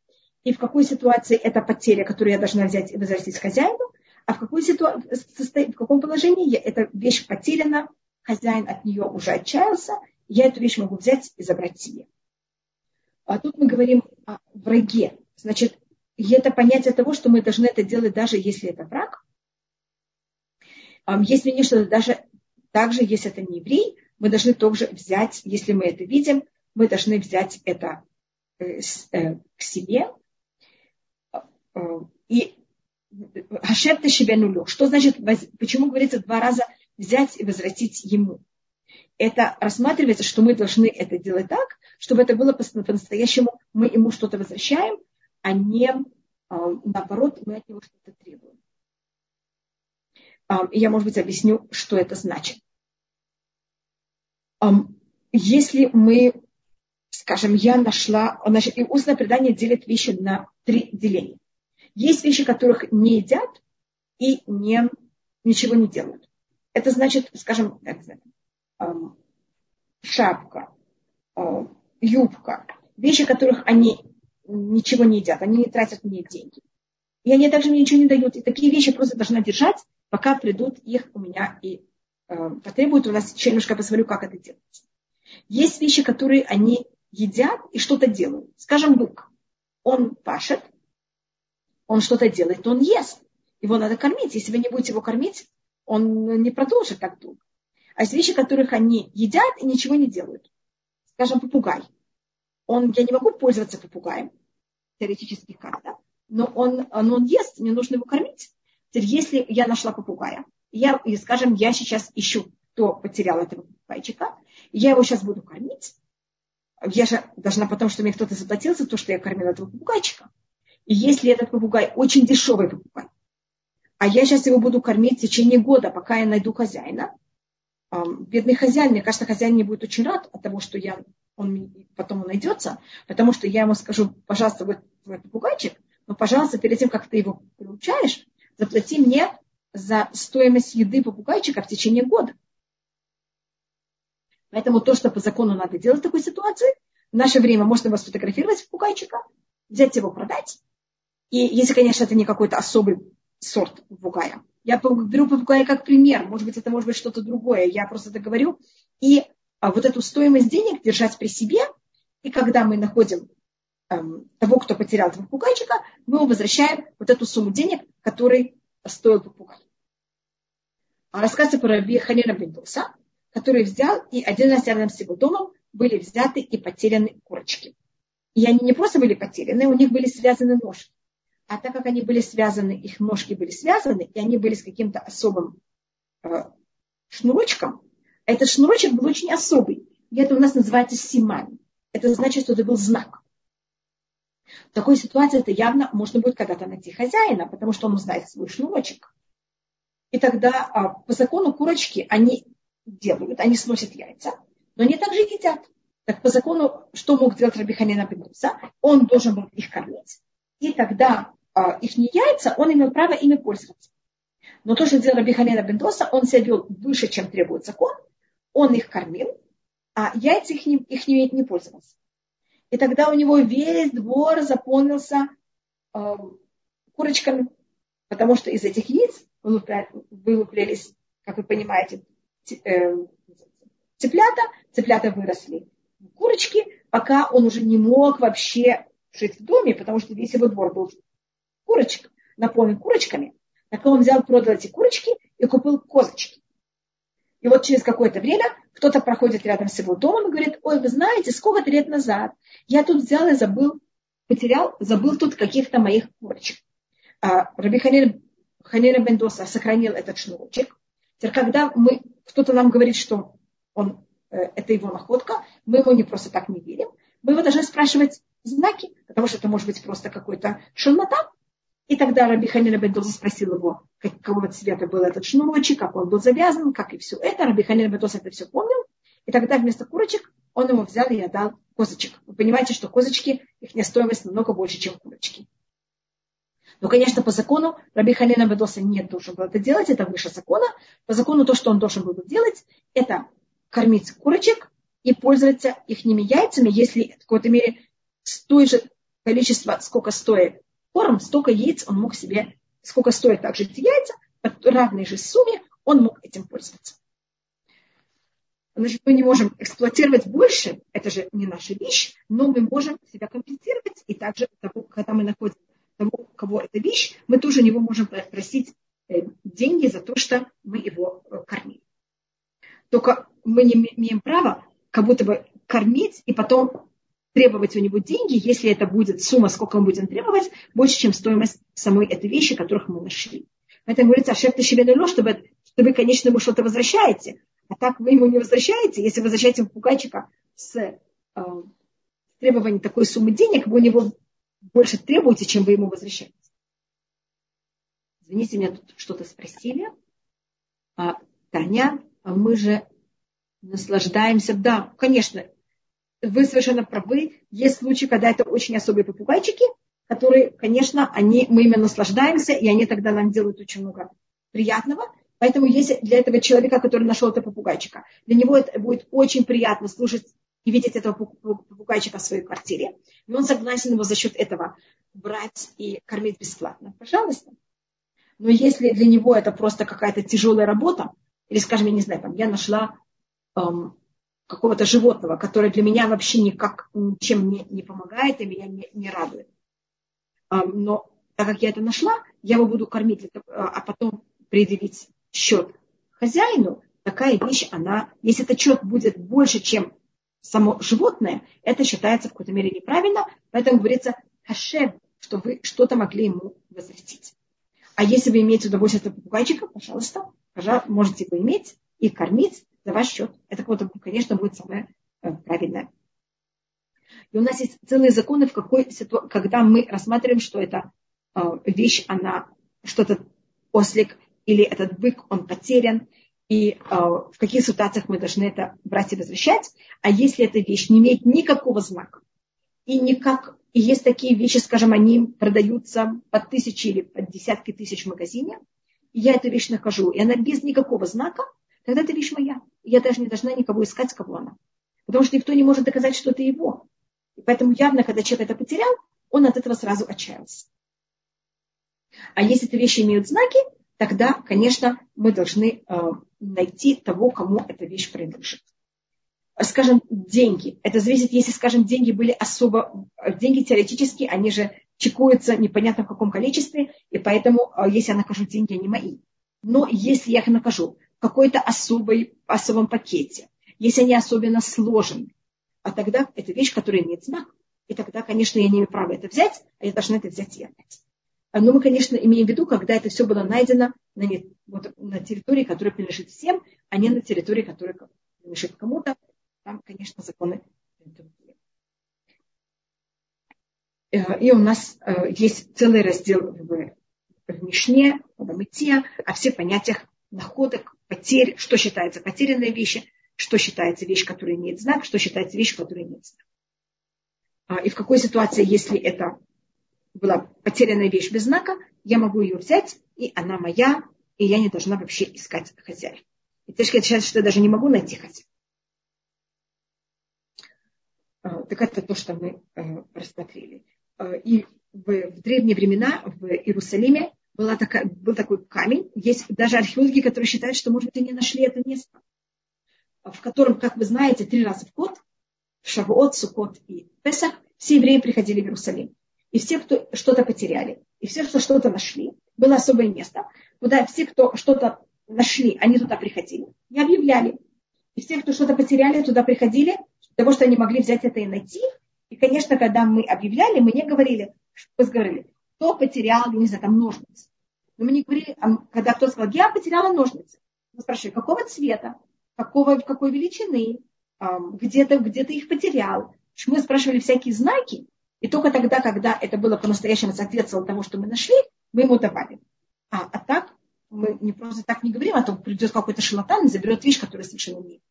и в какой ситуации это потеря, которую я должна взять и возвратить хозяину, а в, какой ситуации, в каком положении я, эта вещь потеряна, хозяин от нее уже отчаялся, я эту вещь могу взять и забрать себе. А тут мы говорим о враге. Значит, это понятие того, что мы должны это делать, даже если это враг. Есть мнение, что даже также, если это не еврей, мы должны также взять, если мы это видим, мы должны взять это э, э, к себе. Э, и Хашем Тешебенулю. Что значит, почему говорится два раза взять и возвратить ему? Это рассматривается, что мы должны это делать так, чтобы это было по-настоящему, мы ему что-то возвращаем, а не наоборот, мы от него что-то требуем. Я, может быть, объясню, что это значит. Если мы, скажем, я нашла, значит, и устное предание делит вещи на три деления. Есть вещи, которых не едят и не, ничего не делают. Это значит, скажем, шапка, юбка, вещи, которых они ничего не едят, они не тратят мне деньги. И они также мне ничего не дают. И такие вещи просто должна держать, пока придут их у меня и э, потребуют. У нас еще немножко посмотрю, как это делается. Есть вещи, которые они едят и что-то делают. Скажем, бык. Он пашет, он что-то делает, он ест. Его надо кормить. Если вы не будете его кормить, он не продолжит так долго. А есть вещи, которых они едят и ничего не делают. Скажем, попугай. Он, я не могу пользоваться попугаем, теоретически как-то, но он, но он ест, мне нужно его кормить. Теперь, если я нашла попугая, я, и, скажем, я сейчас ищу, кто потерял этого попугайчика, я его сейчас буду кормить, я же должна потому, что мне кто-то заплатил за то, что я кормила этого попугайчика. И если этот попугай? Очень дешевый попугай, а я сейчас его буду кормить в течение года, пока я найду хозяина, бедный хозяин, мне кажется, хозяин не будет очень рад от того, что я, он потом он найдется, потому что я ему скажу, пожалуйста, вот твой попугайчик, но, пожалуйста, перед тем, как ты его приучаешь, заплати мне за стоимость еды попугайчика в течение года. Поэтому то, что по закону надо делать в такой ситуации, в наше время можно его сфотографировать попугайчика, взять его продать, и если, конечно, это не какой-то особый сорт попугая. Я беру попугая как пример. Может быть, это может быть что-то другое. Я просто это говорю. И а, вот эту стоимость денег держать при себе. И когда мы находим эм, того, кто потерял этого попугайчика, мы возвращаем вот эту сумму денег, который стоил попугай. А рассказы про Раби Ханина Бендуса, который взял и один раз рядом с его домом были взяты и потеряны курочки. И они не просто были потеряны, у них были связаны ножки. А так как они были связаны, их ножки были связаны, и они были с каким-то особым э, шнурочком, этот шнурочек был очень особый. И это у нас называется симань. Это значит, что это был знак. В такой ситуации это явно можно будет когда-то найти хозяина, потому что он узнает свой шнурочек. И тогда а, по закону курочки они делают, они сносят яйца, но они также едят. Так по закону, что мог делать Рабиханина Бенуса? Он должен был их кормить и тогда а, их не яйца, он имел право ими пользоваться. Но то, что делал Рабиханина Бендоса, он себя вел выше, чем требует закон, он их кормил, а яйца их не, их не, не пользовался. И тогда у него весь двор заполнился э, курочками, потому что из этих яиц вылуплялись, как вы понимаете, э, цыплята, цыплята выросли курочки, пока он уже не мог вообще жить в доме, потому что весь его двор был курочек, наполнен курочками. Так он взял, продал эти курочки и купил козочки. И вот через какое-то время кто-то проходит рядом с его домом и говорит, ой, вы знаете, сколько-то лет назад я тут взял и забыл, потерял, забыл тут каких-то моих курочек. А Раби Ханина Бендоса сохранил этот шнурочек. Теперь, когда мы, кто-то нам говорит, что он, э, это его находка, мы ему не просто так не верим. Мы его должны спрашивать, знаки, потому что это может быть просто какой-то шелмота. И тогда Раби Ханина Бендоза спросил его, какого цвета был этот шнурочек, как он был завязан, как и все это. Раби Ханина Бендоза это все помнил. И тогда вместо курочек он ему взял и отдал козочек. Вы понимаете, что козочки, их стоимость намного больше, чем курочки. Но, конечно, по закону Раби Халина Бедоса не должен был это делать, это выше закона. По закону то, что он должен был делать, это кормить курочек и пользоваться их яйцами, если в какой-то мере с же количество, сколько стоит корм, столько яиц он мог себе, сколько стоят также эти яйца, по равной же сумме он мог этим пользоваться. Значит, мы не можем эксплуатировать больше, это же не наша вещь, но мы можем себя компенсировать, и также, когда мы находим того, кого эта вещь, мы тоже у него можем просить э, деньги за то, что мы его э, кормили. Только мы не имеем права как будто бы кормить и потом требовать у него деньги, если это будет сумма, сколько мы будем требовать, больше, чем стоимость самой этой вещи, которых мы нашли. Поэтому говорится, а шеф ты чтобы, чтобы, конечно, ему что-то возвращаете. А так вы ему не возвращаете. Если возвращаете попугайчика с э, требованием такой суммы денег, вы у него больше требуете, чем вы ему возвращаете. Извините, меня тут что-то спросили. А, Таня, а мы же наслаждаемся. Да, конечно, вы совершенно правы. Есть случаи, когда это очень особые попугайчики, которые, конечно, они, мы ими наслаждаемся, и они тогда нам делают очень много приятного. Поэтому если для этого человека, который нашел этого попугайчика, для него это будет очень приятно слушать и видеть этого попугайчика в своей квартире, и он согласен его за счет этого брать и кормить бесплатно. Пожалуйста. Но если для него это просто какая-то тяжелая работа, или, скажем, я не знаю, там, я нашла эм, какого-то животного, которое для меня вообще никак ничем не, не помогает и меня не, не радует. Но так как я это нашла, я его буду кормить, а потом предъявить счет хозяину, такая вещь, она, если этот счет будет больше, чем само животное, это считается в какой-то мере неправильно, поэтому говорится хашем, что вы что-то могли ему возвратить. А если вы имеете удовольствие от попугайчика, пожалуйста, пожалуйста, можете его иметь и кормить за ваш счет. Это, конечно, будет самое э, правильное. И у нас есть целые законы, в какой ситуации, когда мы рассматриваем, что эта э, вещь, она что-то ослик или этот бык, он потерян, и э, в каких ситуациях мы должны это брать и возвращать. А если эта вещь не имеет никакого знака, и никак, и есть такие вещи, скажем, они продаются по тысячи или по десятки тысяч в магазине, и я эту вещь нахожу, и она без никакого знака, тогда эта вещь моя. Я даже не должна никого искать, кого она. Потому что никто не может доказать, что это его. И поэтому явно, когда человек это потерял, он от этого сразу отчаялся. А если эти вещи имеют знаки, тогда, конечно, мы должны э, найти того, кому эта вещь принадлежит. Скажем, деньги. Это зависит, если, скажем, деньги были особо... Деньги теоретически, они же чекуются непонятно в каком количестве, и поэтому, э, если я накажу деньги, они мои. Но если я их накажу какой-то особой, особом пакете, если они особенно сложены, а тогда это вещь, которая имеет знак, и тогда, конечно, я не имею права это взять, а я должна это взять и отдать. Но мы, конечно, имеем в виду, когда это все было найдено на, вот, на территории, которая принадлежит всем, а не на территории, которая принадлежит кому-то. Там, конечно, законы другие. Э, и у нас э, есть целый раздел в, в Мишне, в Амите, о всех понятиях находок, потерь, что считается потерянной вещи, что считается вещь, которая имеет знак, что считается вещь, которая имеет знак. А, и в какой ситуации, если это была потерянная вещь без знака, я могу ее взять, и она моя, и я не должна вообще искать хозяев. И Тешки отвечает, что я даже не могу найти хозяев. А, так это то, что мы э, рассмотрели. А, и в древние времена в Иерусалиме была такая, был такой камень. Есть даже археологи, которые считают, что, может быть, они нашли это место, в котором, как вы знаете, три раза в год, в Шавуот, Сукот и Песах, все евреи приходили в Иерусалим и все, кто что-то потеряли, и все, кто что-то нашли, было особое место, куда все, кто что-то нашли, они туда приходили и объявляли. И все, кто что-то потеряли, туда приходили, для того, что они могли взять это и найти. И, конечно, когда мы объявляли, мы не говорили, мы говорили, кто потерял, не знаю, там ножницы. Но мы не говорили, а когда кто сказал, я потеряла ножницы. Мы спрашивали, какого цвета, какого, какой величины, где ты где их потерял. Мы спрашивали всякие знаки, и только тогда, когда это было по-настоящему соответствовало тому, что мы нашли, мы ему добавим. А, а так мы не просто так не говорим, а то придет какой-то шалатан и заберет вещь, которая совершенно не.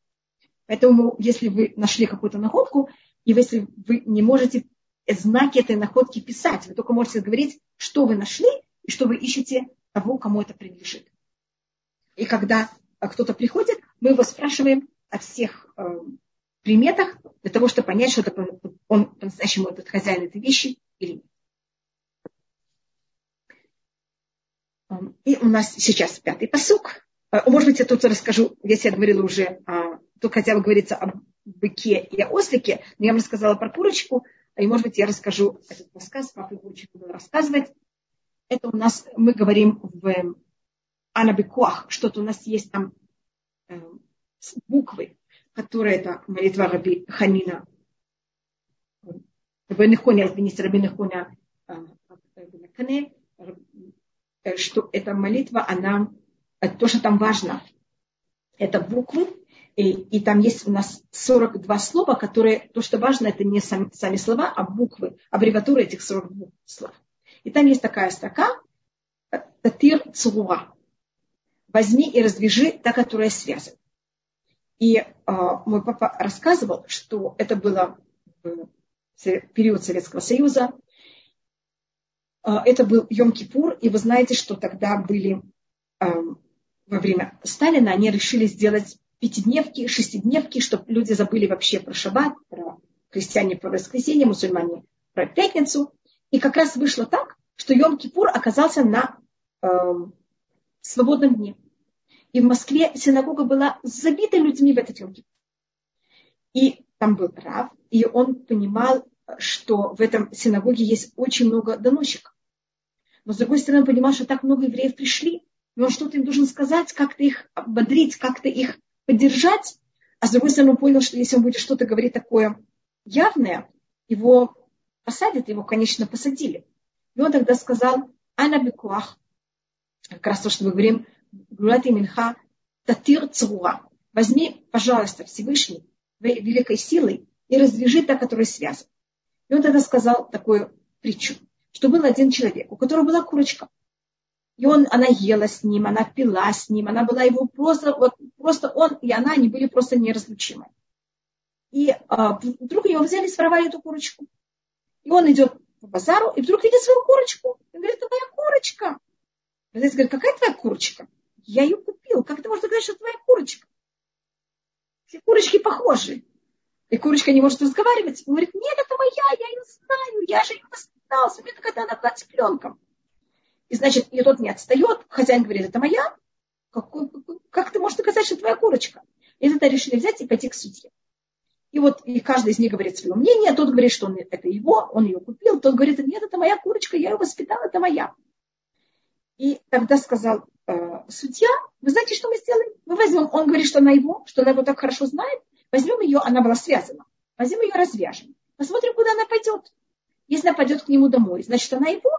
Поэтому, если вы нашли какую-то находку, и если вы не можете знаки этой находки писать, вы только можете говорить, что вы нашли, и что вы ищете того, кому это принадлежит. И когда кто-то приходит, мы его спрашиваем о всех э, приметах для того, чтобы понять, что это он по-настоящему этот хозяин этой вещи или нет. Эм, и у нас сейчас пятый посук. Э, может быть, я тут расскажу, если я говорила уже, а, тут хотя бы говорится о быке и о ослике, но я вам рассказала про курочку, и, может быть, я расскажу этот рассказ, папа очень любил рассказывать. Это у нас, мы говорим в Анабекуах, что-то у нас есть там э, буквы, которые это молитва Раби Ханина. Бенехоня, извините, Раби Нехоня Кане, что эта молитва, она, то, что там важно, это буквы, и, там есть у нас 42 слова, которые, то, что важно, это не сами, сами слова, а буквы, аббревиатура этих 42 слов. И там есть такая строка, татир цуруа. Возьми и раздвижи та, которая связана. И э, мой папа рассказывал, что это было в период Советского Союза. Э, это был Йом-Кипур, и вы знаете, что тогда были э, во время Сталина, они решили сделать пятидневки, шестидневки, чтобы люди забыли вообще про шаббат, про христиане про воскресенье, мусульмане про пятницу. И как раз вышло так, что Йом-Кипур оказался на э, свободном дне. И в Москве синагога была забита людьми в этот Йом-Кипур. И там был прав, и он понимал, что в этом синагоге есть очень много доносчиков. Но с другой стороны, он понимал, что так много евреев пришли, и он что-то им должен сказать, как-то их ободрить, как-то их поддержать. А с другой стороны, он понял, что если он будет что-то говорить такое явное, его посадят, его, конечно, посадили. И он тогда сказал, Ана Бекуах, как раз то, что мы говорим, Гулати Минха, Татир Цура. Возьми, пожалуйста, Всевышний, великой силой и развяжи та, которая связана. И он тогда сказал такую притчу, что был один человек, у которого была курочка. И он, она ела с ним, она пила с ним, она была его просто, вот просто он и она, они были просто неразлучимы. И а, вдруг его взяли, своровали эту курочку. И он идет по базару, и вдруг видит свою курочку. И говорит, это моя курочка. Продавец говорит, какая твоя курочка? Я ее купил. Как ты можешь сказать, что это твоя курочка? Все курочки похожи. И курочка не может разговаривать. Он говорит, нет, это моя, я ее знаю, я же ее остался. У меня когда она была цыпленком. И значит, и тот не отстает. Хозяин говорит, это моя. Как, как ты можешь доказать, что твоя курочка? И тогда решили взять и пойти к судье. И вот и каждый из них говорит свое мнение. Тот говорит, что он, это его, он ее купил. Тот говорит, нет, это моя курочка, я ее воспитал, это моя. И тогда сказал э, судья, вы знаете, что мы сделаем? Мы возьмем, он говорит, что она его, что она его так хорошо знает, возьмем ее, она была связана, возьмем ее, развяжем, посмотрим, куда она пойдет. Если она пойдет к нему домой, значит, она его,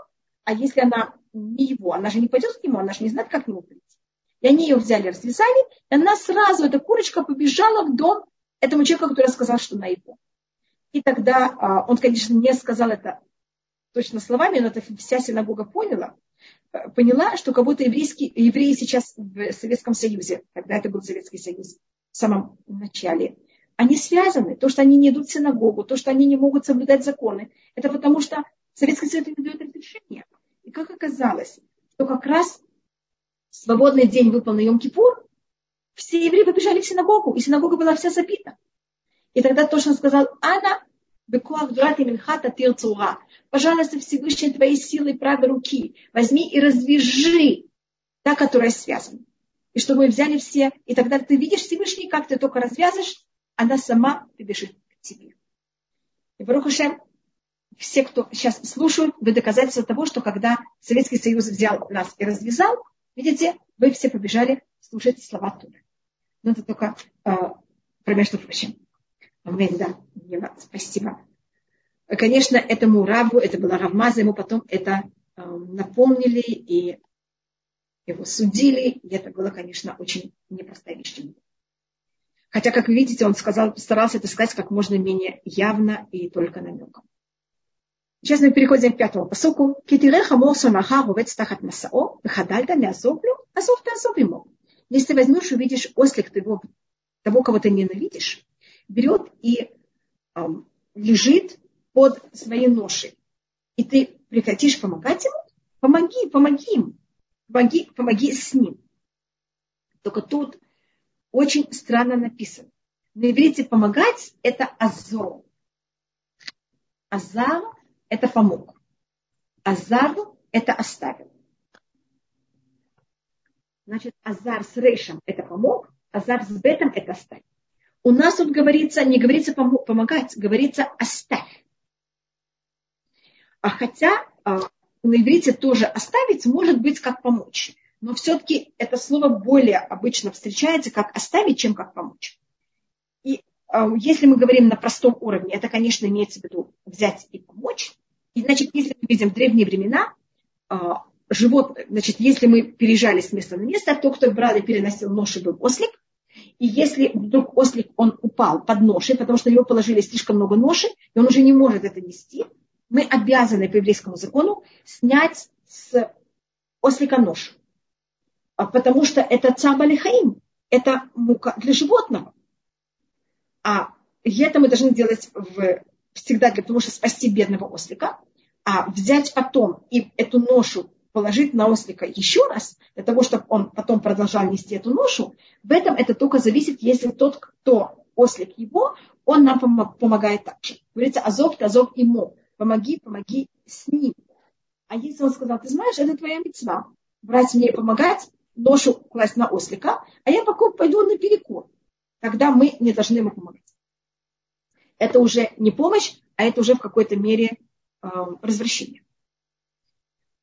а если она не его, она же не пойдет к нему, она же не знает, как к нему прийти. И они ее взяли, развязали, и она сразу, эта курочка, побежала в дом этому человеку, который сказал, что она его. И тогда а, он, конечно, не сказал это точно словами, но это вся синагога поняла, э, поняла, что как будто еврейские, евреи сейчас в Советском Союзе, когда это был Советский Союз, в самом начале, они связаны. То, что они не идут в синагогу, то, что они не могут соблюдать законы, это потому что Советский Союз не дает разрешения. И как оказалось, что как раз свободный день выпал на Йом-Кипур, все евреи побежали в синагогу, и синагога была вся забита. И тогда точно сказал, Ана, бекуах дурат минхата тирцура. Пожалуйста, Всевышний твоей силой правой руки возьми и развяжи та, которая связана. И чтобы взяли все, и тогда ты видишь Всевышний, как ты только развязываешь, она сама побежит к тебе. И Барухашем, все, кто сейчас слушают, вы доказательство того, что когда Советский Союз взял нас и развязал, видите, вы все побежали слушать слова Туры. Но это только э, про между прочим. Аминь, да. Спасибо. Конечно, этому рабу, это была Равмаза, ему потом это э, напомнили и его судили. И это было, конечно, очень непростая вещь. Хотя, как вы видите, он сказал, старался это сказать как можно менее явно и только намеком. Сейчас мы переходим к пятому посуку. Китиреха морсу маха рувет стахат масао, вихадальта мязоблю, азов ты ему. Если ты возьмешь, увидишь ослик твоего, того, кого ты ненавидишь, берет и эм, лежит под своей ношей. И ты прекратишь помогать ему, помоги, помоги им, помоги, помоги с ним. Только тут очень странно написано. На иврите помогать – это азор. Азар – это помог. Азар – это оставил. Значит, азар с рейшем – это помог, азар с бетом – это оставил. У нас тут говорится, не говорится помогать, говорится оставь. А хотя а, на иврите тоже оставить может быть как помочь. Но все-таки это слово более обычно встречается как оставить, чем как помочь. Э, если мы говорим на простом уровне, это, конечно, имеется в виду взять и помочь. И, значит, если мы видим в древние времена, э, живот, значит, если мы переезжали с места на место, то, кто брал и переносил ноши, был ослик. И если вдруг ослик, он упал под ношей, потому что его положили слишком много ноши, и он уже не может это нести, мы обязаны по еврейскому закону снять с ослика нож. А потому что это цабалихаим, это мука для животного. А это мы должны делать в, всегда для того, чтобы спасти бедного ослика. А взять потом и эту ношу положить на ослика еще раз, для того, чтобы он потом продолжал нести эту ношу, в этом это только зависит, если тот, кто ослик его, он нам помогает так же. Говорится, азов, азов ему помоги, помоги с ним. А если он сказал, ты знаешь, это твоя мецва, брать мне помогать, ношу класть на ослика, а я пока пойду на перекур. Тогда мы не должны ему помогать. Это уже не помощь, а это уже в какой-то мере э, развращение.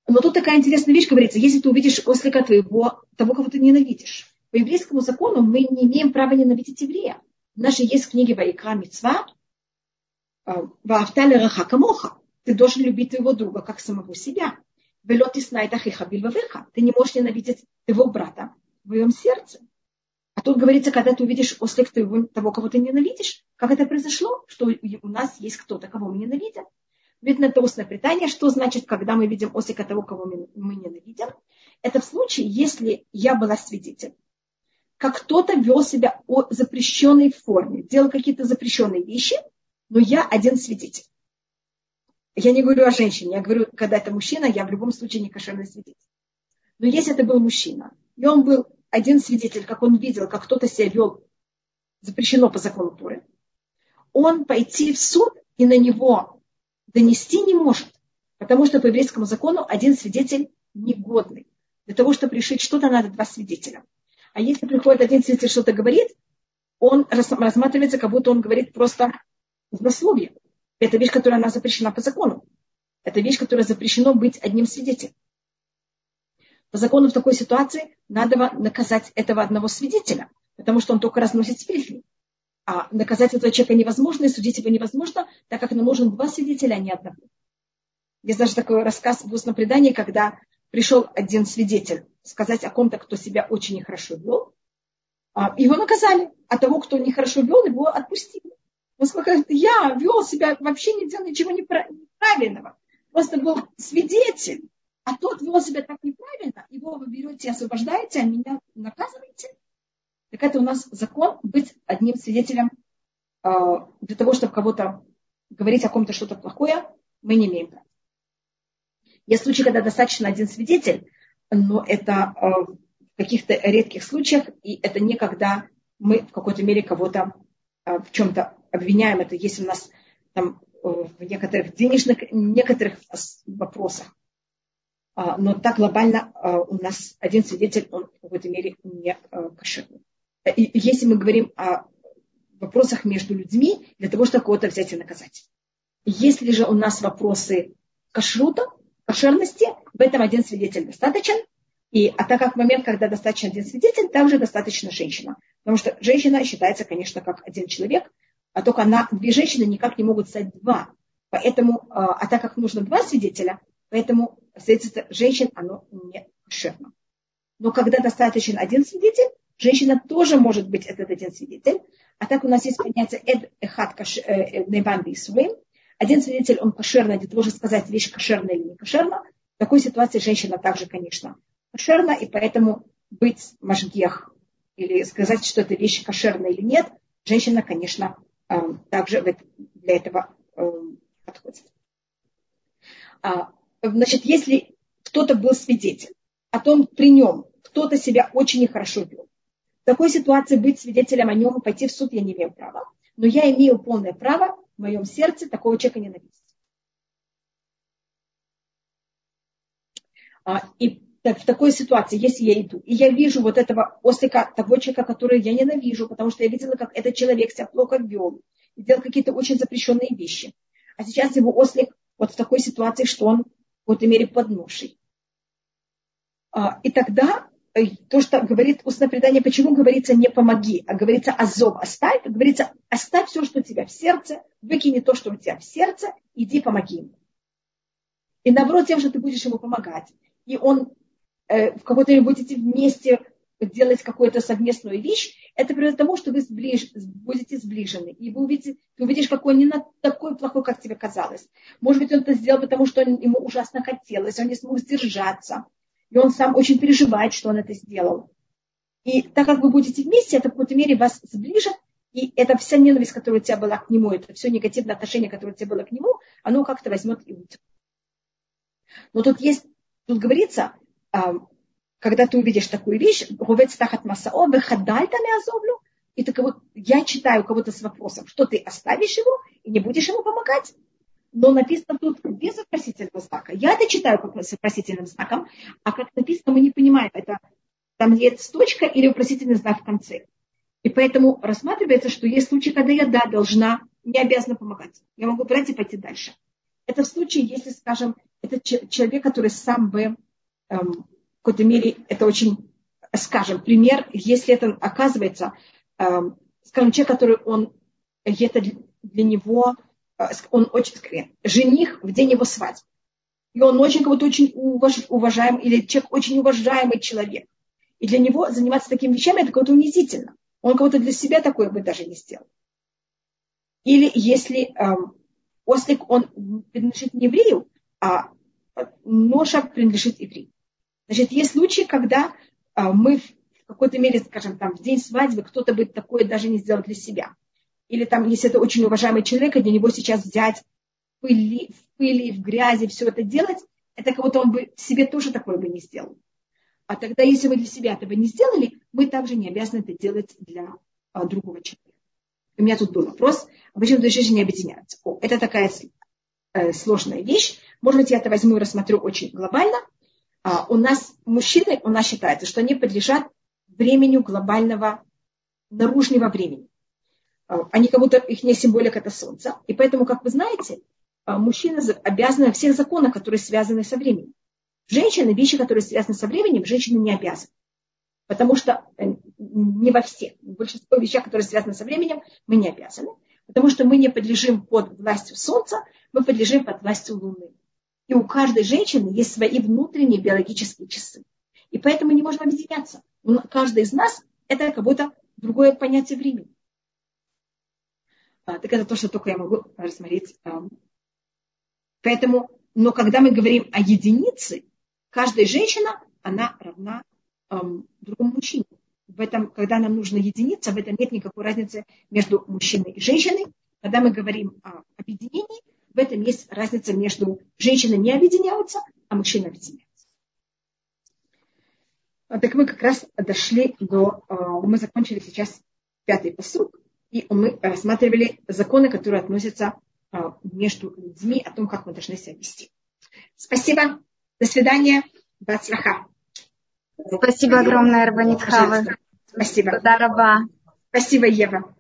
Но тут такая интересная вещь говорится. Если ты увидишь ослика твоего, того, кого ты ненавидишь. По еврейскому закону мы не имеем права ненавидеть еврея. В нашей есть книги Ваикра Мицва, Ваавтали раха моха. Ты должен любить твоего друга, как самого себя. Велот иснайт ахиха бильвавеха. Ты не можешь ненавидеть твоего брата в твоем сердце. А тут говорится, когда ты увидишь ослик того, кого ты ненавидишь, как это произошло, что у нас есть кто-то, кого мы ненавидим. Видно это устное предание, что значит, когда мы видим ослика того, кого мы, ненавидим. Это в случае, если я была свидетель, как кто-то вел себя о запрещенной форме, делал какие-то запрещенные вещи – но я один свидетель. Я не говорю о женщине, я говорю, когда это мужчина, я в любом случае не кошерный свидетель. Но если это был мужчина, и он был один свидетель, как он видел, как кто-то себя вел, запрещено по закону Туры, он пойти в суд и на него донести не может, потому что по еврейскому закону один свидетель негодный. Для того, чтобы решить что-то, надо два свидетеля. А если приходит один свидетель что-то говорит, он рассматривается, как будто он говорит просто злословие. Это вещь, которая она запрещена по закону. Это вещь, которая запрещено быть одним свидетелем. По закону в такой ситуации надо наказать этого одного свидетеля, потому что он только разносит сплетни. А наказать этого человека невозможно, и судить его невозможно, так как нам нужен два свидетеля, а не одного. Есть даже такой рассказ в устном предании, когда пришел один свидетель сказать о ком-то, кто себя очень нехорошо вел. А, его наказали, а того, кто нехорошо вел, его отпустили. Поскольку я вел себя, вообще не делал ничего неправильного. Просто был свидетель, а тот вел себя так неправильно, его вы берете, освобождаете, а меня наказываете. Так это у нас закон быть одним свидетелем э, для того, чтобы кого-то говорить о ком-то что-то плохое, мы не имеем права. Есть случаи, когда достаточно один свидетель, но это э, в каких-то редких случаях, и это не когда мы в какой-то мере кого-то э, в чем-то обвиняем это, если у нас там в некоторых денежных, некоторых вопросах. А, но так глобально а, у нас один свидетель, он в какой-то мере не э, кошерный. И если мы говорим о вопросах между людьми, для того, чтобы кого-то взять и наказать. Если же у нас вопросы кашрута, кошерности, в этом один свидетель достаточен. И, а так как в момент, когда достаточно один свидетель, также достаточно женщина. Потому что женщина считается, конечно, как один человек, а только она, две женщины никак не могут стать два. Поэтому, а, а так как нужно два свидетеля, поэтому свидетельство женщин, оно не кошерно. Но когда достаточно один свидетель, женщина тоже может быть этот один свидетель. А так у нас есть понятие эд эхат э, э, неван один свидетель, он для того, чтобы сказать, вещь кошерная или не кошерна. В такой ситуации женщина также, конечно, кошерна, и поэтому быть машгех или сказать, что эта вещь кошерная или нет, женщина, конечно, эм, также для этого эм, подходит. Значит, если кто-то был свидетель, о том при нем кто-то себя очень нехорошо вел, в такой ситуации быть свидетелем о нем и пойти в суд я не имею права. Но я имею полное право в моем сердце такого человека ненавидеть. А, и так, в такой ситуации, если я иду, и я вижу вот этого ослика, того человека, который я ненавижу, потому что я видела, как этот человек себя плохо вел, делал какие-то очень запрещенные вещи. А сейчас его ослик вот в такой ситуации, что он в какой-то мере подноший. А, и тогда Э, то, что говорит устное предание, почему говорится не помоги, а говорится азов, оставь, говорится оставь все, что у тебя в сердце, выкини то, что у тебя в сердце, иди помоги ему. И наоборот, тем, что ты будешь ему помогать, и он э, в какой-то мере будете вместе делать какую-то совместную вещь, это приведет к тому, что вы сближ, будете сближены. И вы увидите, ты увидишь, какой он не такой плохой, как тебе казалось. Может быть, он это сделал, потому что ему ужасно хотелось, он не смог сдержаться и он сам очень переживает, что он это сделал. И так как вы будете вместе, это в какой-то мере вас сближит, и эта вся ненависть, которая у тебя была к нему, это все негативное отношение, которое у тебя было к нему, оно как-то возьмет и уйдет. Но тут есть, тут говорится, когда ты увидишь такую вещь, говец тахат масао, выхадальтами азовлю, и так вот я читаю кого-то с вопросом, что ты оставишь его и не будешь ему помогать, но написано тут без вопросительного знака. Я это читаю как с вопросительным знаком, а как написано, мы не понимаем, это там есть точка или вопросительный знак в конце. И поэтому рассматривается, что есть случаи, когда я, да, должна, не обязана помогать. Я могу брать и пойти дальше. Это в случае, если, скажем, это человек, который сам бы, эм, в какой-то мере, это очень, скажем, пример, если это оказывается, эм, скажем, человек, который он, это для него Э, он очень, жених в день его свадьбы. И он очень кого-то очень уваж, уважаемый, или человек очень уважаемый человек. И для него заниматься такими вещами это кого-то унизительно. Он кого-то для себя такое бы даже не сделал. Или если эм, ослик, он принадлежит не еврею, а ноша принадлежит еврею. Значит, есть случаи, когда э, мы в какой-то мере, скажем, там, в день свадьбы кто-то бы такое даже не сделал для себя или там, если это очень уважаемый человек, для него сейчас взять в пыли, в пыли, в грязи, все это делать, это как будто он бы себе тоже такое бы не сделал. А тогда, если вы для себя этого не сделали, мы также не обязаны это делать для а, другого человека. У меня тут был вопрос, а почему две женщины объединяются? О, это такая э, сложная вещь. Может быть, я это возьму и рассмотрю очень глобально. А, у нас мужчины, у нас считается, что они подлежат времени глобального наружного времени. А, они как будто их не символика это солнце. И поэтому, как вы знаете, а, мужчины обязаны всех законах, которые связаны со временем. Женщины, вещи, которые связаны со временем, женщины не обязаны. Потому что э, не во всех. Большинство вещей, которые связаны со временем, мы не обязаны. Потому что мы не подлежим под властью Солнца, мы подлежим под властью Луны. И у каждой женщины есть свои внутренние биологические часы. И поэтому не можем объединяться. Каждый из нас это как будто другое понятие времени. А, так это то, что только я могу рассмотреть. А. Поэтому, но когда мы говорим о единице, каждая женщина, она равна другому мужчине. В этом, когда нам нужна единица, в этом нет никакой разницы между мужчиной и женщиной. Когда мы говорим о объединении, в этом есть разница между женщиной не объединяются, а мужчина объединяются. Так мы как раз дошли до, мы закончили сейчас пятый посуд и мы рассматривали законы, которые относятся а, между людьми, о том, как мы должны себя вести. Спасибо. До свидания. Бацлаха. Спасибо огромное, Рабанит Хава. Спасибо. Спасибо, Ева.